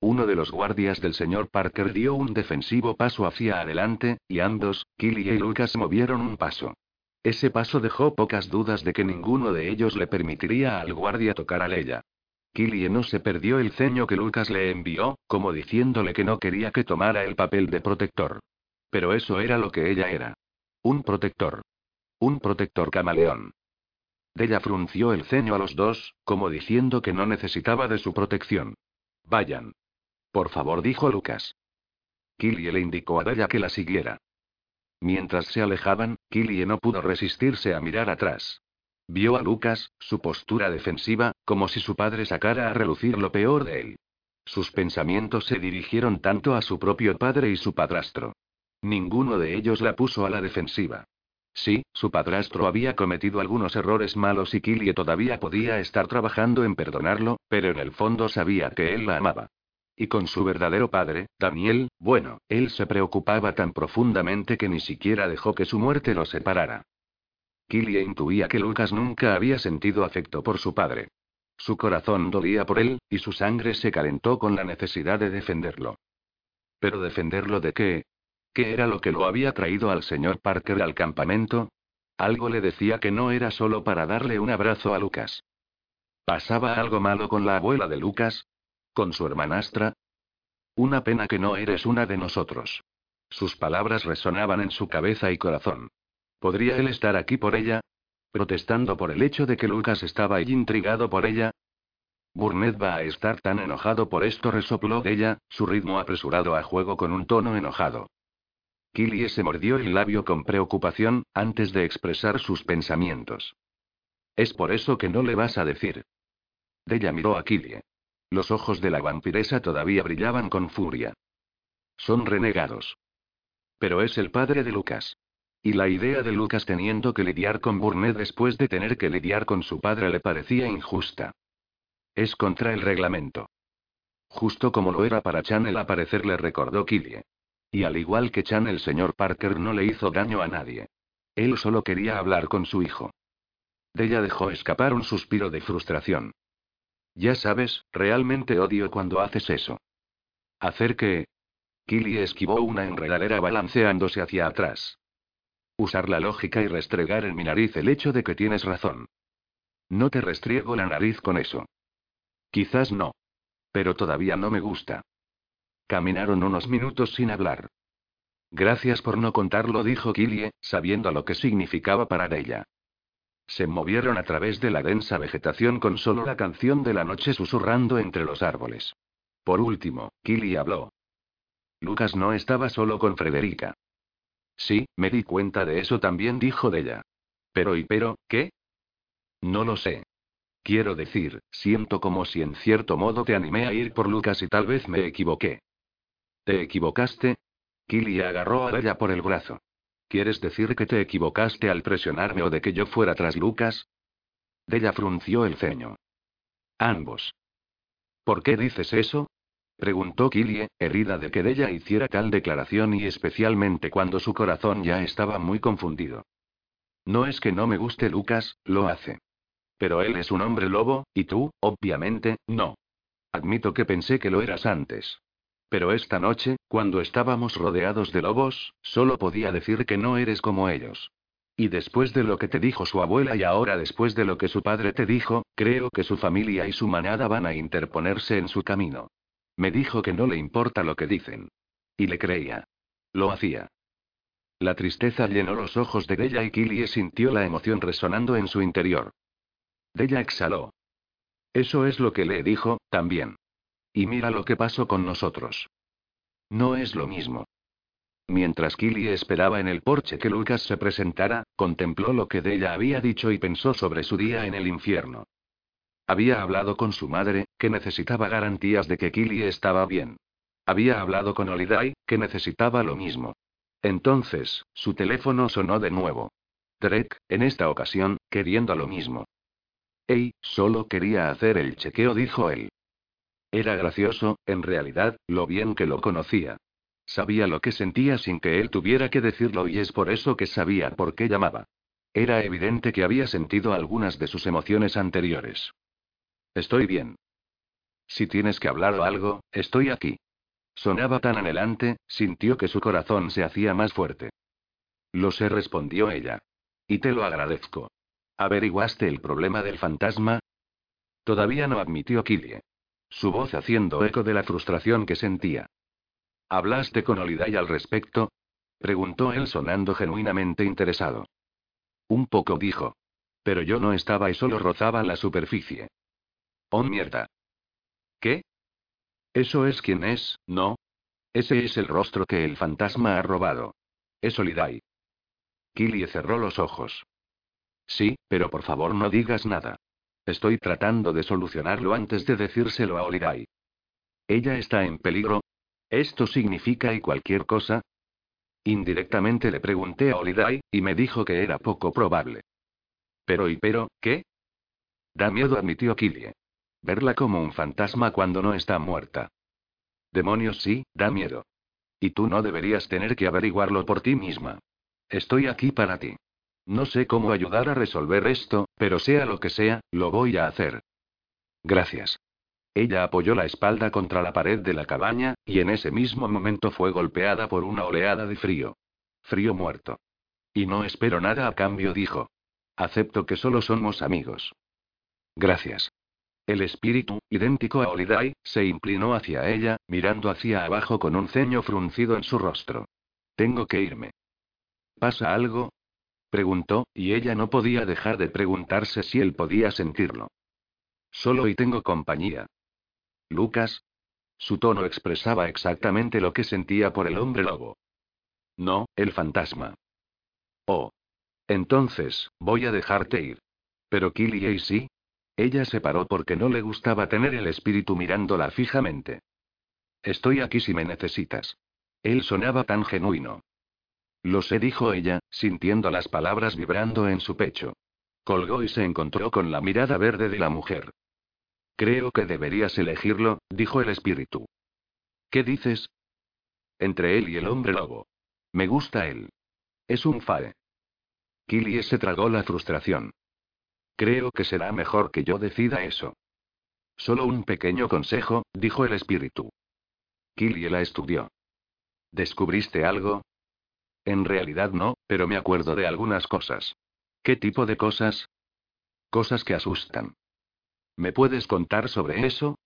Uno de los guardias del señor Parker dio un defensivo paso hacia adelante, y ambos, Killy y Lucas, movieron un paso. Ese paso dejó pocas dudas de que ninguno de ellos le permitiría al guardia tocar a Leia. Killie no se perdió el ceño que Lucas le envió, como diciéndole que no quería que tomara el papel de protector. Pero eso era lo que ella era. Un protector. Un protector camaleón. Della frunció el ceño a los dos, como diciendo que no necesitaba de su protección. Vayan. Por favor, dijo Lucas. Killie le indicó a Della que la siguiera. Mientras se alejaban, Killie no pudo resistirse a mirar atrás. Vio a Lucas, su postura defensiva, como si su padre sacara a relucir lo peor de él. Sus pensamientos se dirigieron tanto a su propio padre y su padrastro. Ninguno de ellos la puso a la defensiva. Sí, su padrastro había cometido algunos errores malos y Killie todavía podía estar trabajando en perdonarlo, pero en el fondo sabía que él la amaba. Y con su verdadero padre, Daniel, bueno, él se preocupaba tan profundamente que ni siquiera dejó que su muerte lo separara. Killie intuía que Lucas nunca había sentido afecto por su padre. Su corazón dolía por él, y su sangre se calentó con la necesidad de defenderlo. ¿Pero defenderlo de qué? ¿Qué era lo que lo había traído al señor Parker al campamento? Algo le decía que no era solo para darle un abrazo a Lucas. ¿Pasaba algo malo con la abuela de Lucas? ¿Con su hermanastra? Una pena que no eres una de nosotros. Sus palabras resonaban en su cabeza y corazón. ¿Podría él estar aquí por ella? ¿Protestando por el hecho de que Lucas estaba intrigado por ella? Burnett va a estar tan enojado por esto, resopló ella, su ritmo apresurado a juego con un tono enojado. Killie se mordió el labio con preocupación, antes de expresar sus pensamientos. Es por eso que no le vas a decir. Della miró a Killie. Los ojos de la vampiresa todavía brillaban con furia. Son renegados. Pero es el padre de Lucas. Y la idea de Lucas teniendo que lidiar con Burnett después de tener que lidiar con su padre le parecía injusta. Es contra el reglamento. Justo como lo era para Chan el aparecer le recordó Killie. Y al igual que Chan el señor Parker no le hizo daño a nadie. Él solo quería hablar con su hijo. Della dejó escapar un suspiro de frustración. Ya sabes, realmente odio cuando haces eso. ¿Hacer qué? Killie esquivó una enredadera balanceándose hacia atrás. Usar la lógica y restregar en mi nariz el hecho de que tienes razón. No te restriego la nariz con eso. Quizás no. Pero todavía no me gusta. Caminaron unos minutos sin hablar. Gracias por no contarlo, dijo Killie, sabiendo lo que significaba para ella. Se movieron a través de la densa vegetación con solo la canción de la noche susurrando entre los árboles. Por último, Killie habló. Lucas no estaba solo con Frederica. Sí, me di cuenta de eso también, dijo ella. Pero y pero, ¿qué? No lo sé. Quiero decir, siento como si en cierto modo te animé a ir por Lucas y tal vez me equivoqué. ¿Te equivocaste? Killy agarró a ella por el brazo. ¿Quieres decir que te equivocaste al presionarme o de que yo fuera tras Lucas? Della frunció el ceño. Ambos. ¿Por qué dices eso? Preguntó Killie, herida de que ella hiciera tal declaración y especialmente cuando su corazón ya estaba muy confundido. No es que no me guste Lucas, lo hace. Pero él es un hombre lobo, y tú, obviamente, no. Admito que pensé que lo eras antes. Pero esta noche, cuando estábamos rodeados de lobos, solo podía decir que no eres como ellos. Y después de lo que te dijo su abuela y ahora después de lo que su padre te dijo, creo que su familia y su manada van a interponerse en su camino. Me dijo que no le importa lo que dicen. Y le creía. Lo hacía. La tristeza llenó los ojos de Della y Killie sintió la emoción resonando en su interior. Della exhaló. Eso es lo que le dijo, también. Y mira lo que pasó con nosotros. No es lo mismo. Mientras Killie esperaba en el porche que Lucas se presentara, contempló lo que Della había dicho y pensó sobre su día en el infierno. Había hablado con su madre, que necesitaba garantías de que Killy estaba bien. Había hablado con Holiday, que necesitaba lo mismo. Entonces, su teléfono sonó de nuevo. Drake, en esta ocasión, queriendo lo mismo. Ey, solo quería hacer el chequeo, dijo él. Era gracioso, en realidad, lo bien que lo conocía. Sabía lo que sentía sin que él tuviera que decirlo y es por eso que sabía por qué llamaba. Era evidente que había sentido algunas de sus emociones anteriores. Estoy bien. Si tienes que hablar o algo, estoy aquí. Sonaba tan anhelante, sintió que su corazón se hacía más fuerte. Lo sé, respondió ella. Y te lo agradezco. ¿Averiguaste el problema del fantasma? Todavía no admitió Killie. Su voz haciendo eco de la frustración que sentía. ¿Hablaste con Holiday al respecto? preguntó él sonando genuinamente interesado. Un poco dijo. Pero yo no estaba y solo rozaba la superficie. Oh mierda. ¿Qué? Eso es quien es, ¿no? Ese es el rostro que el fantasma ha robado. Es Olidai. Killie cerró los ojos. Sí, pero por favor no digas nada. Estoy tratando de solucionarlo antes de decírselo a Olidai. ¿Ella está en peligro? ¿Esto significa y cualquier cosa? Indirectamente le pregunté a Olidai, y me dijo que era poco probable. Pero y pero, ¿qué? Da miedo, admitió Killie. Verla como un fantasma cuando no está muerta. Demonios sí, da miedo. Y tú no deberías tener que averiguarlo por ti misma. Estoy aquí para ti. No sé cómo ayudar a resolver esto, pero sea lo que sea, lo voy a hacer. Gracias. Ella apoyó la espalda contra la pared de la cabaña, y en ese mismo momento fue golpeada por una oleada de frío. Frío muerto. Y no espero nada a cambio, dijo. Acepto que solo somos amigos. Gracias. El espíritu, idéntico a Olidai, se inclinó hacia ella, mirando hacia abajo con un ceño fruncido en su rostro. Tengo que irme. ¿Pasa algo? Preguntó, y ella no podía dejar de preguntarse si él podía sentirlo. Solo y tengo compañía. Lucas. Su tono expresaba exactamente lo que sentía por el hombre lobo. No, el fantasma. Oh. Entonces, voy a dejarte ir. Pero Killy sí. Ella se paró porque no le gustaba tener el espíritu mirándola fijamente. Estoy aquí si me necesitas. Él sonaba tan genuino. Lo sé, dijo ella, sintiendo las palabras vibrando en su pecho. Colgó y se encontró con la mirada verde de la mujer. Creo que deberías elegirlo, dijo el espíritu. ¿Qué dices? Entre él y el hombre lobo. Me gusta él. Es un fae. Killie se tragó la frustración. Creo que será mejor que yo decida eso. Solo un pequeño consejo, dijo el espíritu. Killie la estudió. ¿Descubriste algo? En realidad no, pero me acuerdo de algunas cosas. ¿Qué tipo de cosas? Cosas que asustan. ¿Me puedes contar sobre eso?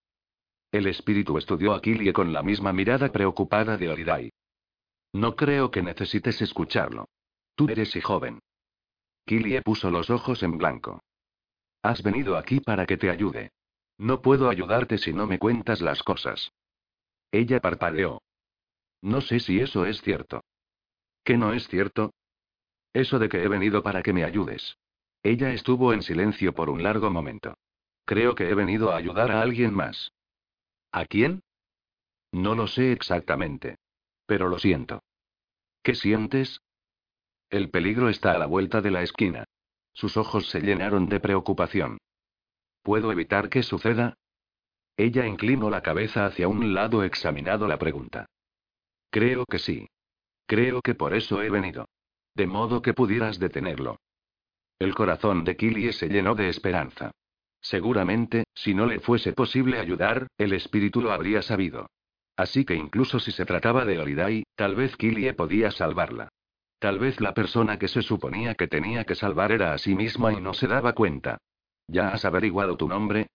El espíritu estudió a Killie con la misma mirada preocupada de Oridai. No creo que necesites escucharlo. Tú eres y joven. Killie puso los ojos en blanco. Has venido aquí para que te ayude. No puedo ayudarte si no me cuentas las cosas. Ella parpadeó. No sé si eso es cierto. ¿Qué no es cierto? Eso de que he venido para que me ayudes. Ella estuvo en silencio por un largo momento. Creo que he venido a ayudar a alguien más. ¿A quién? No lo sé exactamente. Pero lo siento. ¿Qué sientes? El peligro está a la vuelta de la esquina. Sus ojos se llenaron de preocupación. ¿Puedo evitar que suceda? Ella inclinó la cabeza hacia un lado examinado la pregunta. Creo que sí. Creo que por eso he venido. De modo que pudieras detenerlo. El corazón de Killie se llenó de esperanza. Seguramente, si no le fuese posible ayudar, el espíritu lo habría sabido. Así que incluso si se trataba de Olidai, tal vez Killie podía salvarla. Tal vez la persona que se suponía que tenía que salvar era a sí misma y no se daba cuenta. ¿Ya has averiguado tu nombre?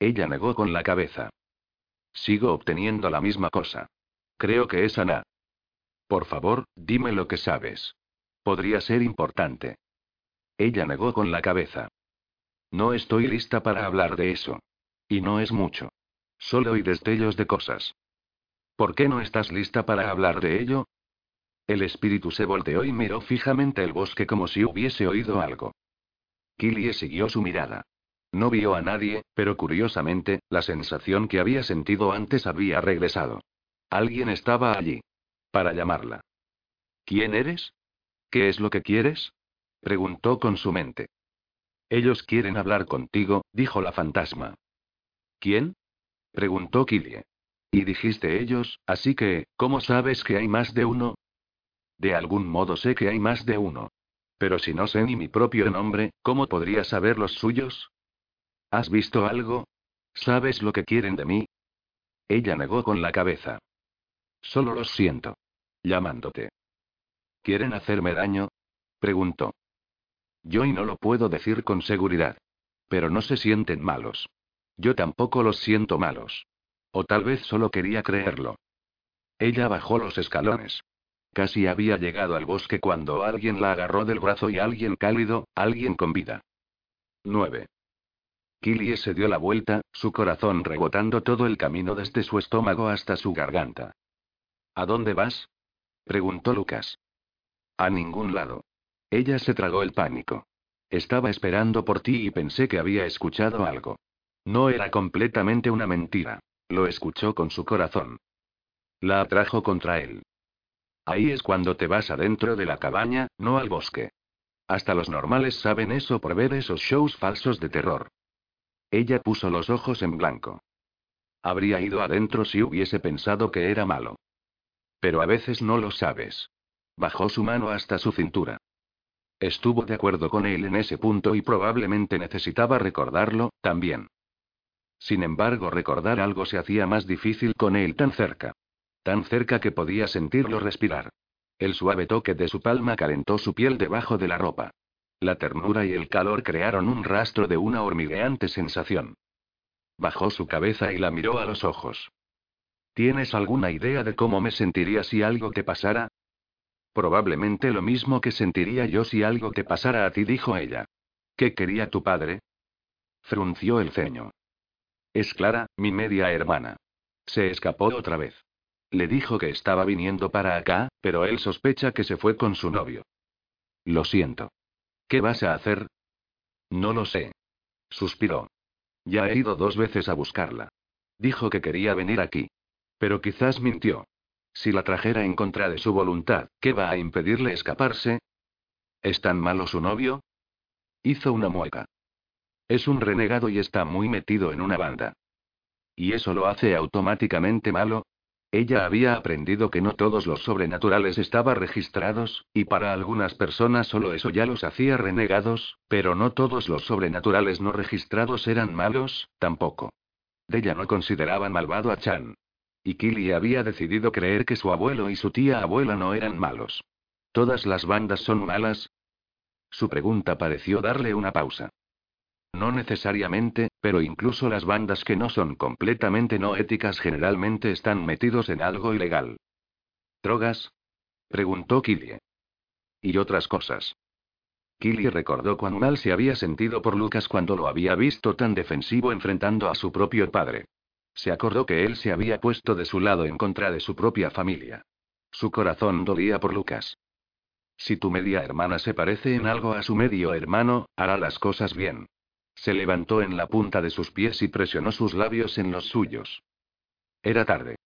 Ella negó con la cabeza. Sigo obteniendo la misma cosa. Creo que es Ana. Por favor, dime lo que sabes. Podría ser importante. Ella negó con la cabeza. No estoy lista para hablar de eso. Y no es mucho. Solo hay destellos de cosas. ¿Por qué no estás lista para hablar de ello? El espíritu se volteó y miró fijamente el bosque como si hubiese oído algo. Killie siguió su mirada. No vio a nadie, pero curiosamente, la sensación que había sentido antes había regresado. Alguien estaba allí. Para llamarla. ¿Quién eres? ¿Qué es lo que quieres? preguntó con su mente. Ellos quieren hablar contigo, dijo la fantasma. ¿Quién? preguntó Killie. Y dijiste ellos, así que, ¿cómo sabes que hay más de uno? De algún modo sé que hay más de uno. Pero si no sé ni mi propio nombre, ¿cómo podría saber los suyos? ¿Has visto algo? ¿Sabes lo que quieren de mí? Ella negó con la cabeza. Solo los siento. Llamándote. ¿Quieren hacerme daño? preguntó. Yo y no lo puedo decir con seguridad. Pero no se sienten malos. Yo tampoco los siento malos. O tal vez solo quería creerlo. Ella bajó los escalones. Casi había llegado al bosque cuando alguien la agarró del brazo y alguien cálido, alguien con vida. 9. Killie se dio la vuelta, su corazón rebotando todo el camino desde su estómago hasta su garganta. ¿A dónde vas? Preguntó Lucas. A ningún lado. Ella se tragó el pánico. Estaba esperando por ti y pensé que había escuchado algo. No era completamente una mentira. Lo escuchó con su corazón. La atrajo contra él. Ahí es cuando te vas adentro de la cabaña, no al bosque. Hasta los normales saben eso por ver esos shows falsos de terror. Ella puso los ojos en blanco. Habría ido adentro si hubiese pensado que era malo. Pero a veces no lo sabes. Bajó su mano hasta su cintura. Estuvo de acuerdo con él en ese punto y probablemente necesitaba recordarlo, también. Sin embargo, recordar algo se hacía más difícil con él tan cerca. Tan cerca que podía sentirlo respirar. El suave toque de su palma calentó su piel debajo de la ropa. La ternura y el calor crearon un rastro de una hormigueante sensación. Bajó su cabeza y la miró a los ojos. ¿Tienes alguna idea de cómo me sentiría si algo te pasara? Probablemente lo mismo que sentiría yo si algo te pasara a ti, dijo ella. ¿Qué quería tu padre? Frunció el ceño. Es Clara, mi media hermana. Se escapó otra vez. Le dijo que estaba viniendo para acá, pero él sospecha que se fue con su novio. Lo siento. ¿Qué vas a hacer? No lo sé. Suspiró. Ya he ido dos veces a buscarla. Dijo que quería venir aquí. Pero quizás mintió. Si la trajera en contra de su voluntad, ¿qué va a impedirle escaparse? ¿Es tan malo su novio? Hizo una mueca. Es un renegado y está muy metido en una banda. ¿Y eso lo hace automáticamente malo? Ella había aprendido que no todos los sobrenaturales estaban registrados, y para algunas personas solo eso ya los hacía renegados, pero no todos los sobrenaturales no registrados eran malos, tampoco. Ella no consideraba malvado a Chan. Y Kili había decidido creer que su abuelo y su tía abuela no eran malos. ¿Todas las bandas son malas? Su pregunta pareció darle una pausa. No necesariamente, pero incluso las bandas que no son completamente no éticas generalmente están metidos en algo ilegal. ¿Drogas? preguntó Killie. Y otras cosas. Killie recordó cuán mal se había sentido por Lucas cuando lo había visto tan defensivo enfrentando a su propio padre. Se acordó que él se había puesto de su lado en contra de su propia familia. Su corazón dolía por Lucas. Si tu media hermana se parece en algo a su medio hermano, hará las cosas bien. Se levantó en la punta de sus pies y presionó sus labios en los suyos. Era tarde.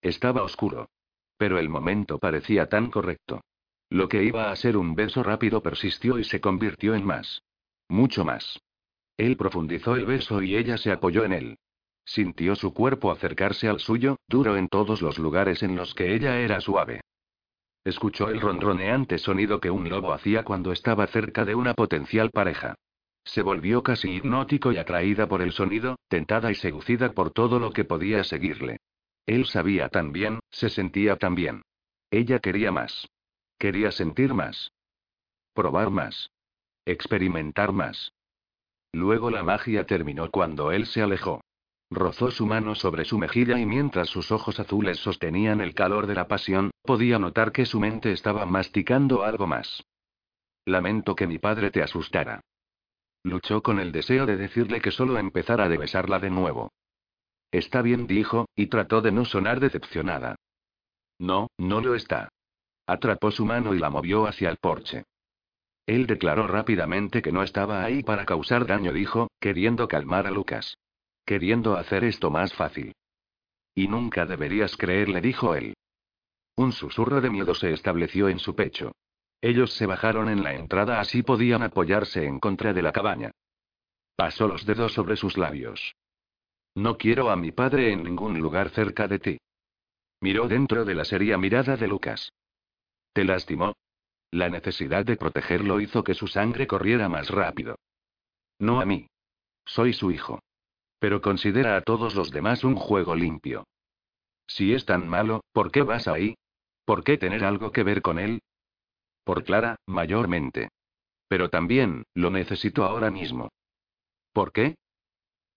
Estaba oscuro. Pero el momento parecía tan correcto. Lo que iba a ser un beso rápido persistió y se convirtió en más. Mucho más. Él profundizó el beso y ella se apoyó en él. Sintió su cuerpo acercarse al suyo, duro en todos los lugares en los que ella era suave. Escuchó el ronroneante sonido que un lobo hacía cuando estaba cerca de una potencial pareja. Se volvió casi hipnótico y atraída por el sonido, tentada y seducida por todo lo que podía seguirle. Él sabía tan bien, se sentía tan bien. Ella quería más. Quería sentir más. Probar más. Experimentar más. Luego la magia terminó cuando él se alejó. Rozó su mano sobre su mejilla y mientras sus ojos azules sostenían el calor de la pasión, podía notar que su mente estaba masticando algo más. Lamento que mi padre te asustara. Luchó con el deseo de decirle que solo empezara de besarla de nuevo. Está bien, dijo, y trató de no sonar decepcionada. No, no lo está. Atrapó su mano y la movió hacia el porche. Él declaró rápidamente que no estaba ahí para causar daño, dijo, queriendo calmar a Lucas. Queriendo hacer esto más fácil. Y nunca deberías creerle, dijo él. Un susurro de miedo se estableció en su pecho. Ellos se bajaron en la entrada así podían apoyarse en contra de la cabaña. Pasó los dedos sobre sus labios. No quiero a mi padre en ningún lugar cerca de ti. Miró dentro de la seria mirada de Lucas. ¿Te lastimó? La necesidad de protegerlo hizo que su sangre corriera más rápido. No a mí. Soy su hijo. Pero considera a todos los demás un juego limpio. Si es tan malo, ¿por qué vas ahí? ¿Por qué tener algo que ver con él? Por Clara, mayormente. Pero también, lo necesito ahora mismo. ¿Por qué?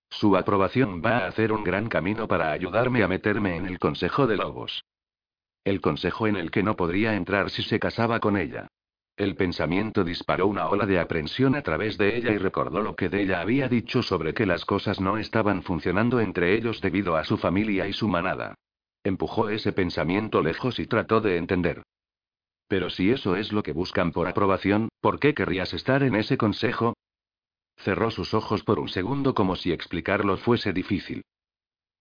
Su aprobación va a hacer un gran camino para ayudarme a meterme en el Consejo de Lobos. El consejo en el que no podría entrar si se casaba con ella. El pensamiento disparó una ola de aprensión a través de ella y recordó lo que de ella había dicho sobre que las cosas no estaban funcionando entre ellos debido a su familia y su manada. Empujó ese pensamiento lejos y trató de entender. Pero si eso es lo que buscan por aprobación, ¿por qué querrías estar en ese consejo? Cerró sus ojos por un segundo como si explicarlo fuese difícil.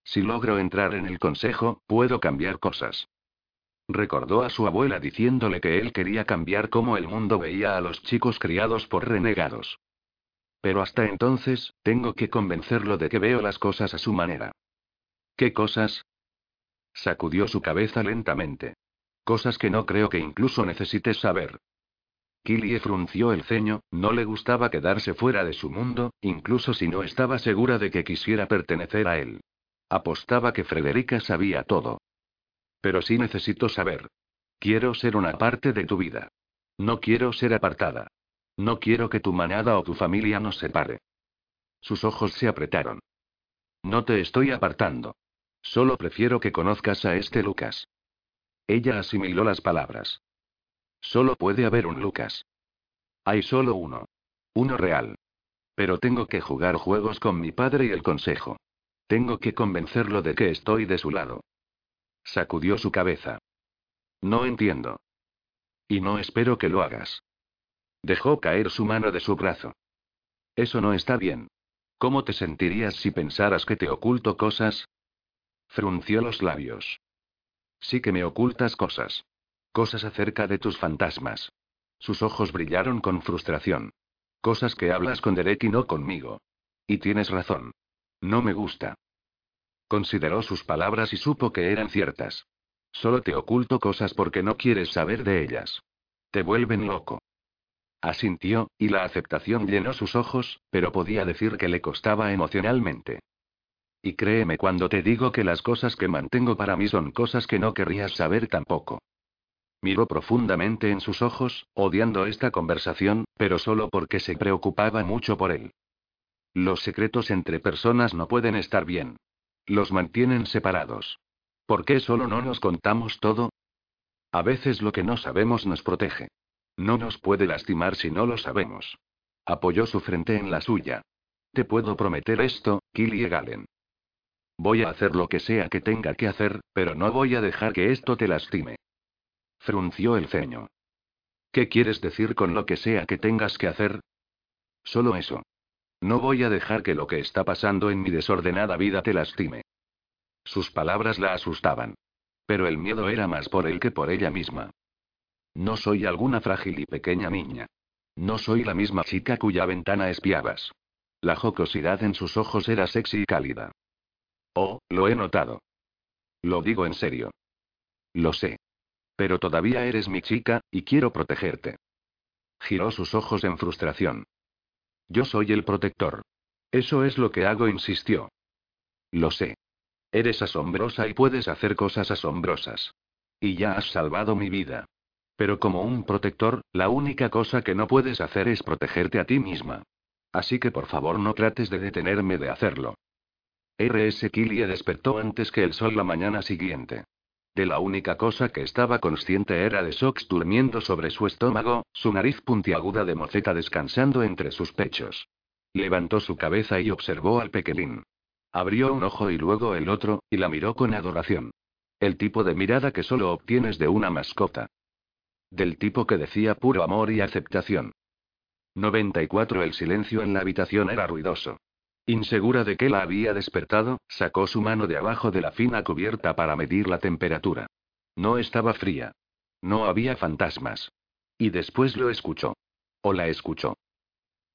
Si logro entrar en el consejo, puedo cambiar cosas. Recordó a su abuela diciéndole que él quería cambiar cómo el mundo veía a los chicos criados por renegados. Pero hasta entonces, tengo que convencerlo de que veo las cosas a su manera. ¿Qué cosas? Sacudió su cabeza lentamente. Cosas que no creo que incluso necesites saber. Killie frunció el ceño, no le gustaba quedarse fuera de su mundo, incluso si no estaba segura de que quisiera pertenecer a él. Apostaba que Frederica sabía todo. Pero sí necesito saber. Quiero ser una parte de tu vida. No quiero ser apartada. No quiero que tu manada o tu familia nos separe. Sus ojos se apretaron. No te estoy apartando. Solo prefiero que conozcas a este Lucas. Ella asimiló las palabras. Solo puede haber un Lucas. Hay solo uno. Uno real. Pero tengo que jugar juegos con mi padre y el consejo. Tengo que convencerlo de que estoy de su lado. Sacudió su cabeza. No entiendo. Y no espero que lo hagas. Dejó caer su mano de su brazo. Eso no está bien. ¿Cómo te sentirías si pensaras que te oculto cosas? Frunció los labios. Sí que me ocultas cosas. Cosas acerca de tus fantasmas. Sus ojos brillaron con frustración. Cosas que hablas con Derek y no conmigo. Y tienes razón. No me gusta. Consideró sus palabras y supo que eran ciertas. Solo te oculto cosas porque no quieres saber de ellas. Te vuelven loco. Asintió, y la aceptación llenó sus ojos, pero podía decir que le costaba emocionalmente. Y créeme cuando te digo que las cosas que mantengo para mí son cosas que no querrías saber tampoco. Miró profundamente en sus ojos, odiando esta conversación, pero solo porque se preocupaba mucho por él. Los secretos entre personas no pueden estar bien. Los mantienen separados. ¿Por qué solo no nos contamos todo? A veces lo que no sabemos nos protege. No nos puede lastimar si no lo sabemos. Apoyó su frente en la suya. Te puedo prometer esto, Killy Galen. Voy a hacer lo que sea que tenga que hacer, pero no voy a dejar que esto te lastime. Frunció el ceño. ¿Qué quieres decir con lo que sea que tengas que hacer? Solo eso. No voy a dejar que lo que está pasando en mi desordenada vida te lastime. Sus palabras la asustaban. Pero el miedo era más por él que por ella misma. No soy alguna frágil y pequeña niña. No soy la misma chica cuya ventana espiabas. La jocosidad en sus ojos era sexy y cálida. Oh, lo he notado. Lo digo en serio. Lo sé. Pero todavía eres mi chica, y quiero protegerte. Giró sus ojos en frustración. Yo soy el protector. Eso es lo que hago, insistió. Lo sé. Eres asombrosa y puedes hacer cosas asombrosas. Y ya has salvado mi vida. Pero como un protector, la única cosa que no puedes hacer es protegerte a ti misma. Así que por favor no trates de detenerme de hacerlo. R.S. Killie despertó antes que el sol la mañana siguiente. De la única cosa que estaba consciente era de Sox durmiendo sobre su estómago, su nariz puntiaguda de moceta descansando entre sus pechos. Levantó su cabeza y observó al pequeñín. Abrió un ojo y luego el otro, y la miró con adoración. El tipo de mirada que solo obtienes de una mascota. Del tipo que decía puro amor y aceptación. 94 El silencio en la habitación era ruidoso. Insegura de que la había despertado, sacó su mano de abajo de la fina cubierta para medir la temperatura. No estaba fría. No había fantasmas. Y después lo escuchó. O la escuchó.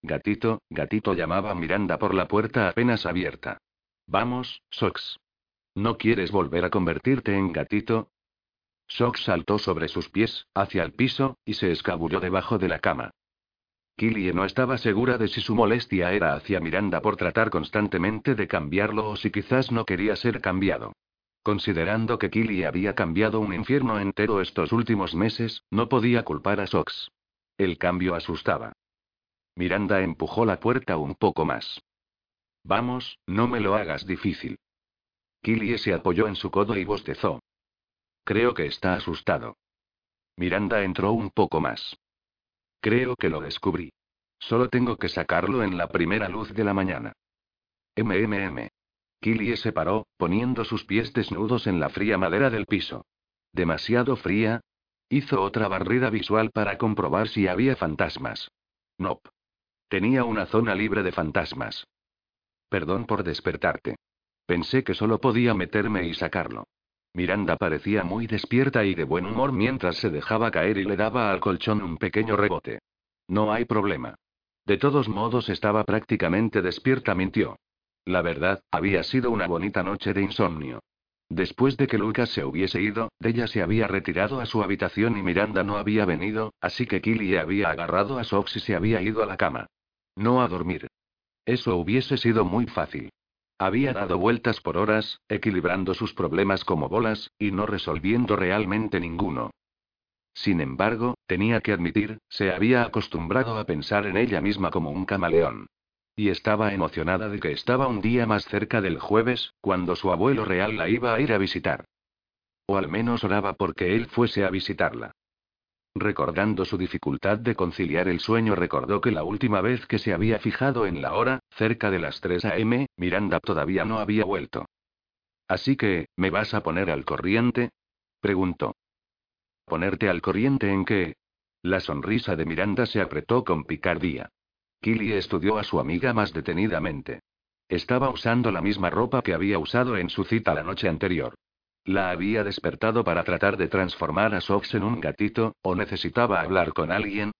Gatito, gatito llamaba Miranda por la puerta apenas abierta. Vamos, Sox. ¿No quieres volver a convertirte en gatito? Sox saltó sobre sus pies, hacia el piso, y se escabulló debajo de la cama. Killie no estaba segura de si su molestia era hacia Miranda por tratar constantemente de cambiarlo o si quizás no quería ser cambiado. Considerando que Killie había cambiado un infierno entero estos últimos meses, no podía culpar a Sox. El cambio asustaba. Miranda empujó la puerta un poco más. Vamos, no me lo hagas difícil. Killie se apoyó en su codo y bostezó. Creo que está asustado. Miranda entró un poco más. Creo que lo descubrí. Solo tengo que sacarlo en la primera luz de la mañana. MMM. Killie se paró, poniendo sus pies desnudos en la fría madera del piso. ¿Demasiado fría? Hizo otra barrida visual para comprobar si había fantasmas. Nope. Tenía una zona libre de fantasmas. Perdón por despertarte. Pensé que solo podía meterme y sacarlo. Miranda parecía muy despierta y de buen humor mientras se dejaba caer y le daba al colchón un pequeño rebote. No hay problema. De todos modos estaba prácticamente despierta, mintió. La verdad, había sido una bonita noche de insomnio. Después de que Lucas se hubiese ido, ella se había retirado a su habitación y Miranda no había venido, así que Killy había agarrado a Sox y se había ido a la cama. No a dormir. Eso hubiese sido muy fácil. Había dado vueltas por horas, equilibrando sus problemas como bolas, y no resolviendo realmente ninguno. Sin embargo, tenía que admitir, se había acostumbrado a pensar en ella misma como un camaleón. Y estaba emocionada de que estaba un día más cerca del jueves, cuando su abuelo real la iba a ir a visitar. O al menos oraba porque él fuese a visitarla. Recordando su dificultad de conciliar el sueño, recordó que la última vez que se había fijado en la hora, cerca de las 3 a.m., Miranda todavía no había vuelto. Así que, ¿me vas a poner al corriente? preguntó. ¿Ponerte al corriente en qué? La sonrisa de Miranda se apretó con picardía. Killy estudió a su amiga más detenidamente. Estaba usando la misma ropa que había usado en su cita la noche anterior. La había despertado para tratar de transformar a Sox en un gatito, o necesitaba hablar con alguien.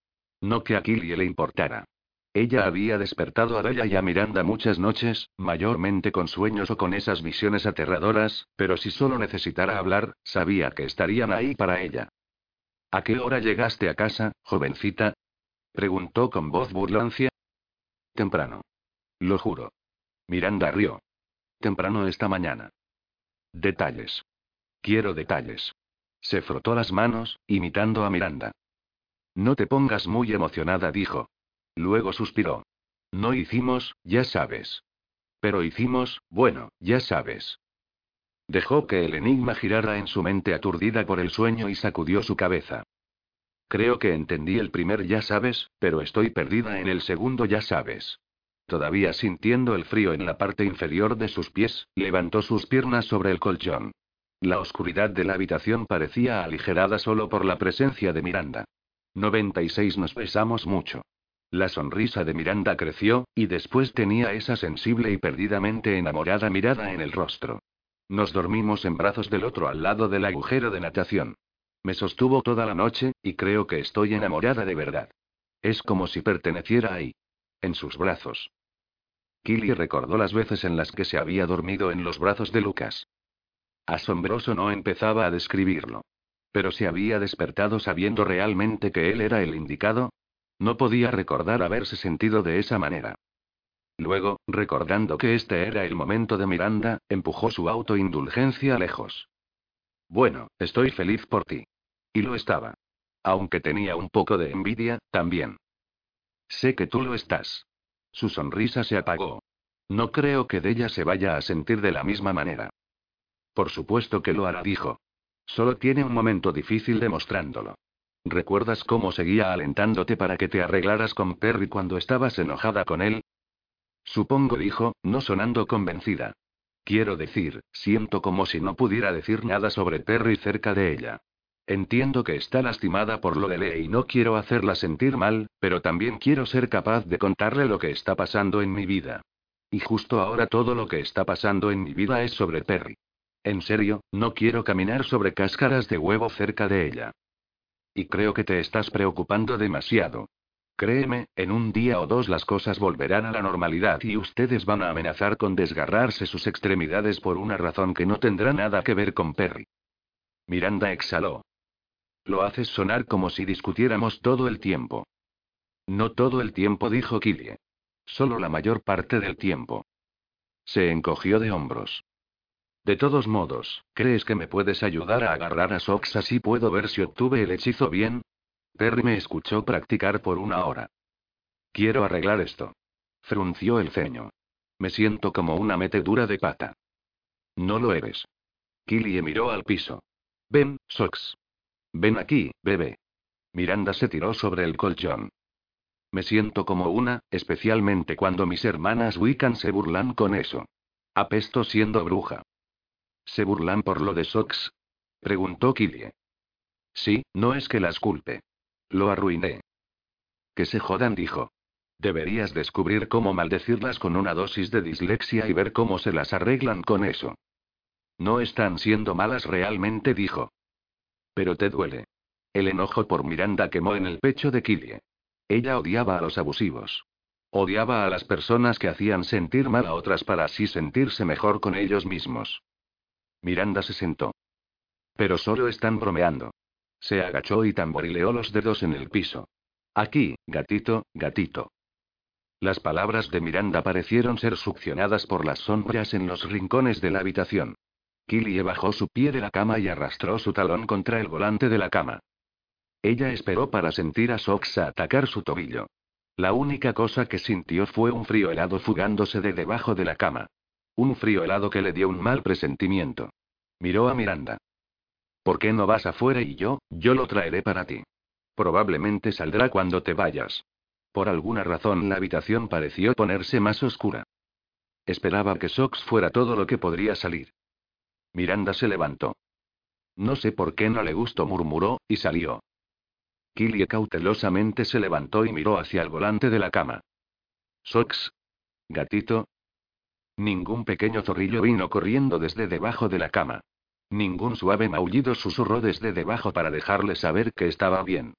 No que a le importara. Ella había despertado a Bella y a Miranda muchas noches, mayormente con sueños o con esas visiones aterradoras, pero si solo necesitara hablar, sabía que estarían ahí para ella. ¿A qué hora llegaste a casa, jovencita? preguntó con voz burlancia. Temprano. Lo juro. Miranda rió. Temprano esta mañana. Detalles. Quiero detalles. Se frotó las manos, imitando a Miranda. No te pongas muy emocionada, dijo. Luego suspiró. No hicimos, ya sabes. Pero hicimos, bueno, ya sabes. Dejó que el enigma girara en su mente aturdida por el sueño y sacudió su cabeza. Creo que entendí el primer ya sabes, pero estoy perdida en el segundo ya sabes. Todavía sintiendo el frío en la parte inferior de sus pies, levantó sus piernas sobre el colchón. La oscuridad de la habitación parecía aligerada solo por la presencia de Miranda. 96 nos besamos mucho. La sonrisa de Miranda creció, y después tenía esa sensible y perdidamente enamorada mirada en el rostro. Nos dormimos en brazos del otro al lado del agujero de natación. Me sostuvo toda la noche, y creo que estoy enamorada de verdad. Es como si perteneciera ahí. En sus brazos. Killy recordó las veces en las que se había dormido en los brazos de Lucas. Asombroso no empezaba a describirlo. Pero se había despertado sabiendo realmente que él era el indicado. No podía recordar haberse sentido de esa manera. Luego, recordando que este era el momento de Miranda, empujó su autoindulgencia lejos. Bueno, estoy feliz por ti. Y lo estaba. Aunque tenía un poco de envidia, también. Sé que tú lo estás. Su sonrisa se apagó. No creo que de ella se vaya a sentir de la misma manera. Por supuesto que lo hará, dijo. Solo tiene un momento difícil demostrándolo. ¿Recuerdas cómo seguía alentándote para que te arreglaras con Perry cuando estabas enojada con él? Supongo, dijo, no sonando convencida. Quiero decir, siento como si no pudiera decir nada sobre Perry cerca de ella. Entiendo que está lastimada por lo de Lee y no quiero hacerla sentir mal, pero también quiero ser capaz de contarle lo que está pasando en mi vida. Y justo ahora todo lo que está pasando en mi vida es sobre Perry. En serio, no quiero caminar sobre cáscaras de huevo cerca de ella. Y creo que te estás preocupando demasiado. Créeme, en un día o dos las cosas volverán a la normalidad y ustedes van a amenazar con desgarrarse sus extremidades por una razón que no tendrá nada que ver con Perry. Miranda exhaló. Lo haces sonar como si discutiéramos todo el tiempo. No todo el tiempo, dijo Killie. Solo la mayor parte del tiempo. Se encogió de hombros. De todos modos, ¿crees que me puedes ayudar a agarrar a Sox así puedo ver si obtuve el hechizo bien? Perry me escuchó practicar por una hora. Quiero arreglar esto. Frunció el ceño. Me siento como una metedura de pata. No lo eres. Killie miró al piso. Ven, Sox. Ven aquí, bebé. Miranda se tiró sobre el colchón. Me siento como una, especialmente cuando mis hermanas Wiccan se burlan con eso. Apesto siendo bruja. ¿Se burlan por lo de Sox? Preguntó Killie. Sí, no es que las culpe. Lo arruiné. Que se jodan, dijo. Deberías descubrir cómo maldecirlas con una dosis de dislexia y ver cómo se las arreglan con eso. No están siendo malas realmente, dijo. Pero te duele. El enojo por Miranda quemó en el pecho de Killie. Ella odiaba a los abusivos. Odiaba a las personas que hacían sentir mal a otras para así sentirse mejor con ellos mismos. Miranda se sentó. Pero solo están bromeando. Se agachó y tamborileó los dedos en el piso. Aquí, gatito, gatito. Las palabras de Miranda parecieron ser succionadas por las sombras en los rincones de la habitación. Killie bajó su pie de la cama y arrastró su talón contra el volante de la cama. Ella esperó para sentir a Sox atacar su tobillo. La única cosa que sintió fue un frío helado fugándose de debajo de la cama. Un frío helado que le dio un mal presentimiento. Miró a Miranda. ¿Por qué no vas afuera y yo, yo lo traeré para ti? Probablemente saldrá cuando te vayas. Por alguna razón la habitación pareció ponerse más oscura. Esperaba que Sox fuera todo lo que podría salir. Miranda se levantó. No sé por qué no le gustó, murmuró, y salió. Killie cautelosamente se levantó y miró hacia el volante de la cama. Sox. Gatito. Ningún pequeño zorrillo vino corriendo desde debajo de la cama. Ningún suave maullido susurró desde debajo para dejarle saber que estaba bien.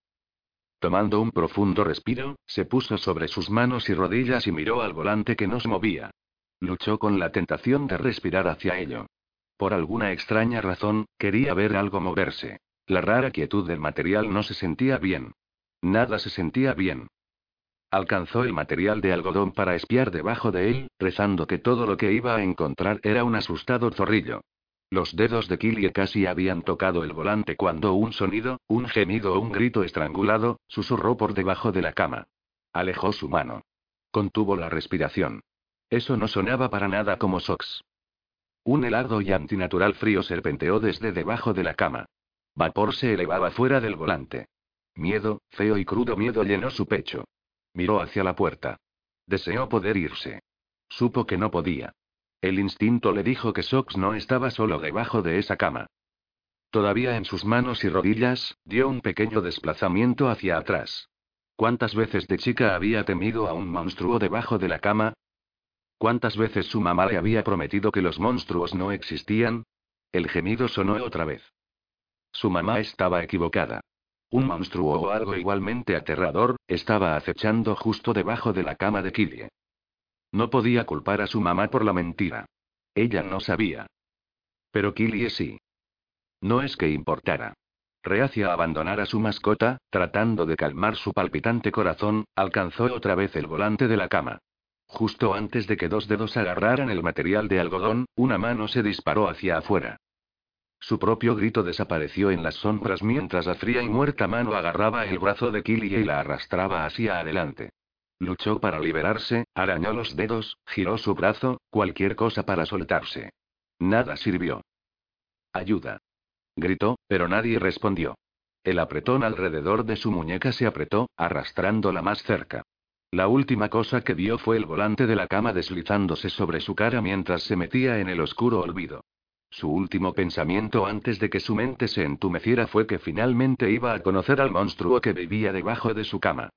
Tomando un profundo respiro, se puso sobre sus manos y rodillas y miró al volante que no se movía. Luchó con la tentación de respirar hacia ello. Por alguna extraña razón, quería ver algo moverse. La rara quietud del material no se sentía bien. Nada se sentía bien. Alcanzó el material de algodón para espiar debajo de él, rezando que todo lo que iba a encontrar era un asustado zorrillo. Los dedos de Killie casi habían tocado el volante cuando un sonido, un gemido o un grito estrangulado, susurró por debajo de la cama. Alejó su mano. Contuvo la respiración. Eso no sonaba para nada como Sox. Un helado y antinatural frío serpenteó desde debajo de la cama. Vapor se elevaba fuera del volante. Miedo, feo y crudo miedo llenó su pecho. Miró hacia la puerta. Deseó poder irse. Supo que no podía. El instinto le dijo que Sox no estaba solo debajo de esa cama. Todavía en sus manos y rodillas, dio un pequeño desplazamiento hacia atrás. ¿Cuántas veces de chica había temido a un monstruo debajo de la cama? ¿Cuántas veces su mamá le había prometido que los monstruos no existían? El gemido sonó otra vez. Su mamá estaba equivocada. Un monstruo o algo igualmente aterrador, estaba acechando justo debajo de la cama de Killie. No podía culpar a su mamá por la mentira. Ella no sabía. Pero Killie sí. No es que importara. Reacia a abandonar a su mascota, tratando de calmar su palpitante corazón, alcanzó otra vez el volante de la cama. Justo antes de que dos dedos agarraran el material de algodón, una mano se disparó hacia afuera. Su propio grito desapareció en las sombras mientras la fría y muerta mano agarraba el brazo de Killie y la arrastraba hacia adelante. Luchó para liberarse, arañó los dedos, giró su brazo, cualquier cosa para soltarse. Nada sirvió. Ayuda. Gritó, pero nadie respondió. El apretón alrededor de su muñeca se apretó, arrastrándola más cerca. La última cosa que vio fue el volante de la cama deslizándose sobre su cara mientras se metía en el oscuro olvido. Su último pensamiento antes de que su mente se entumeciera fue que finalmente iba a conocer al monstruo que vivía debajo de su cama.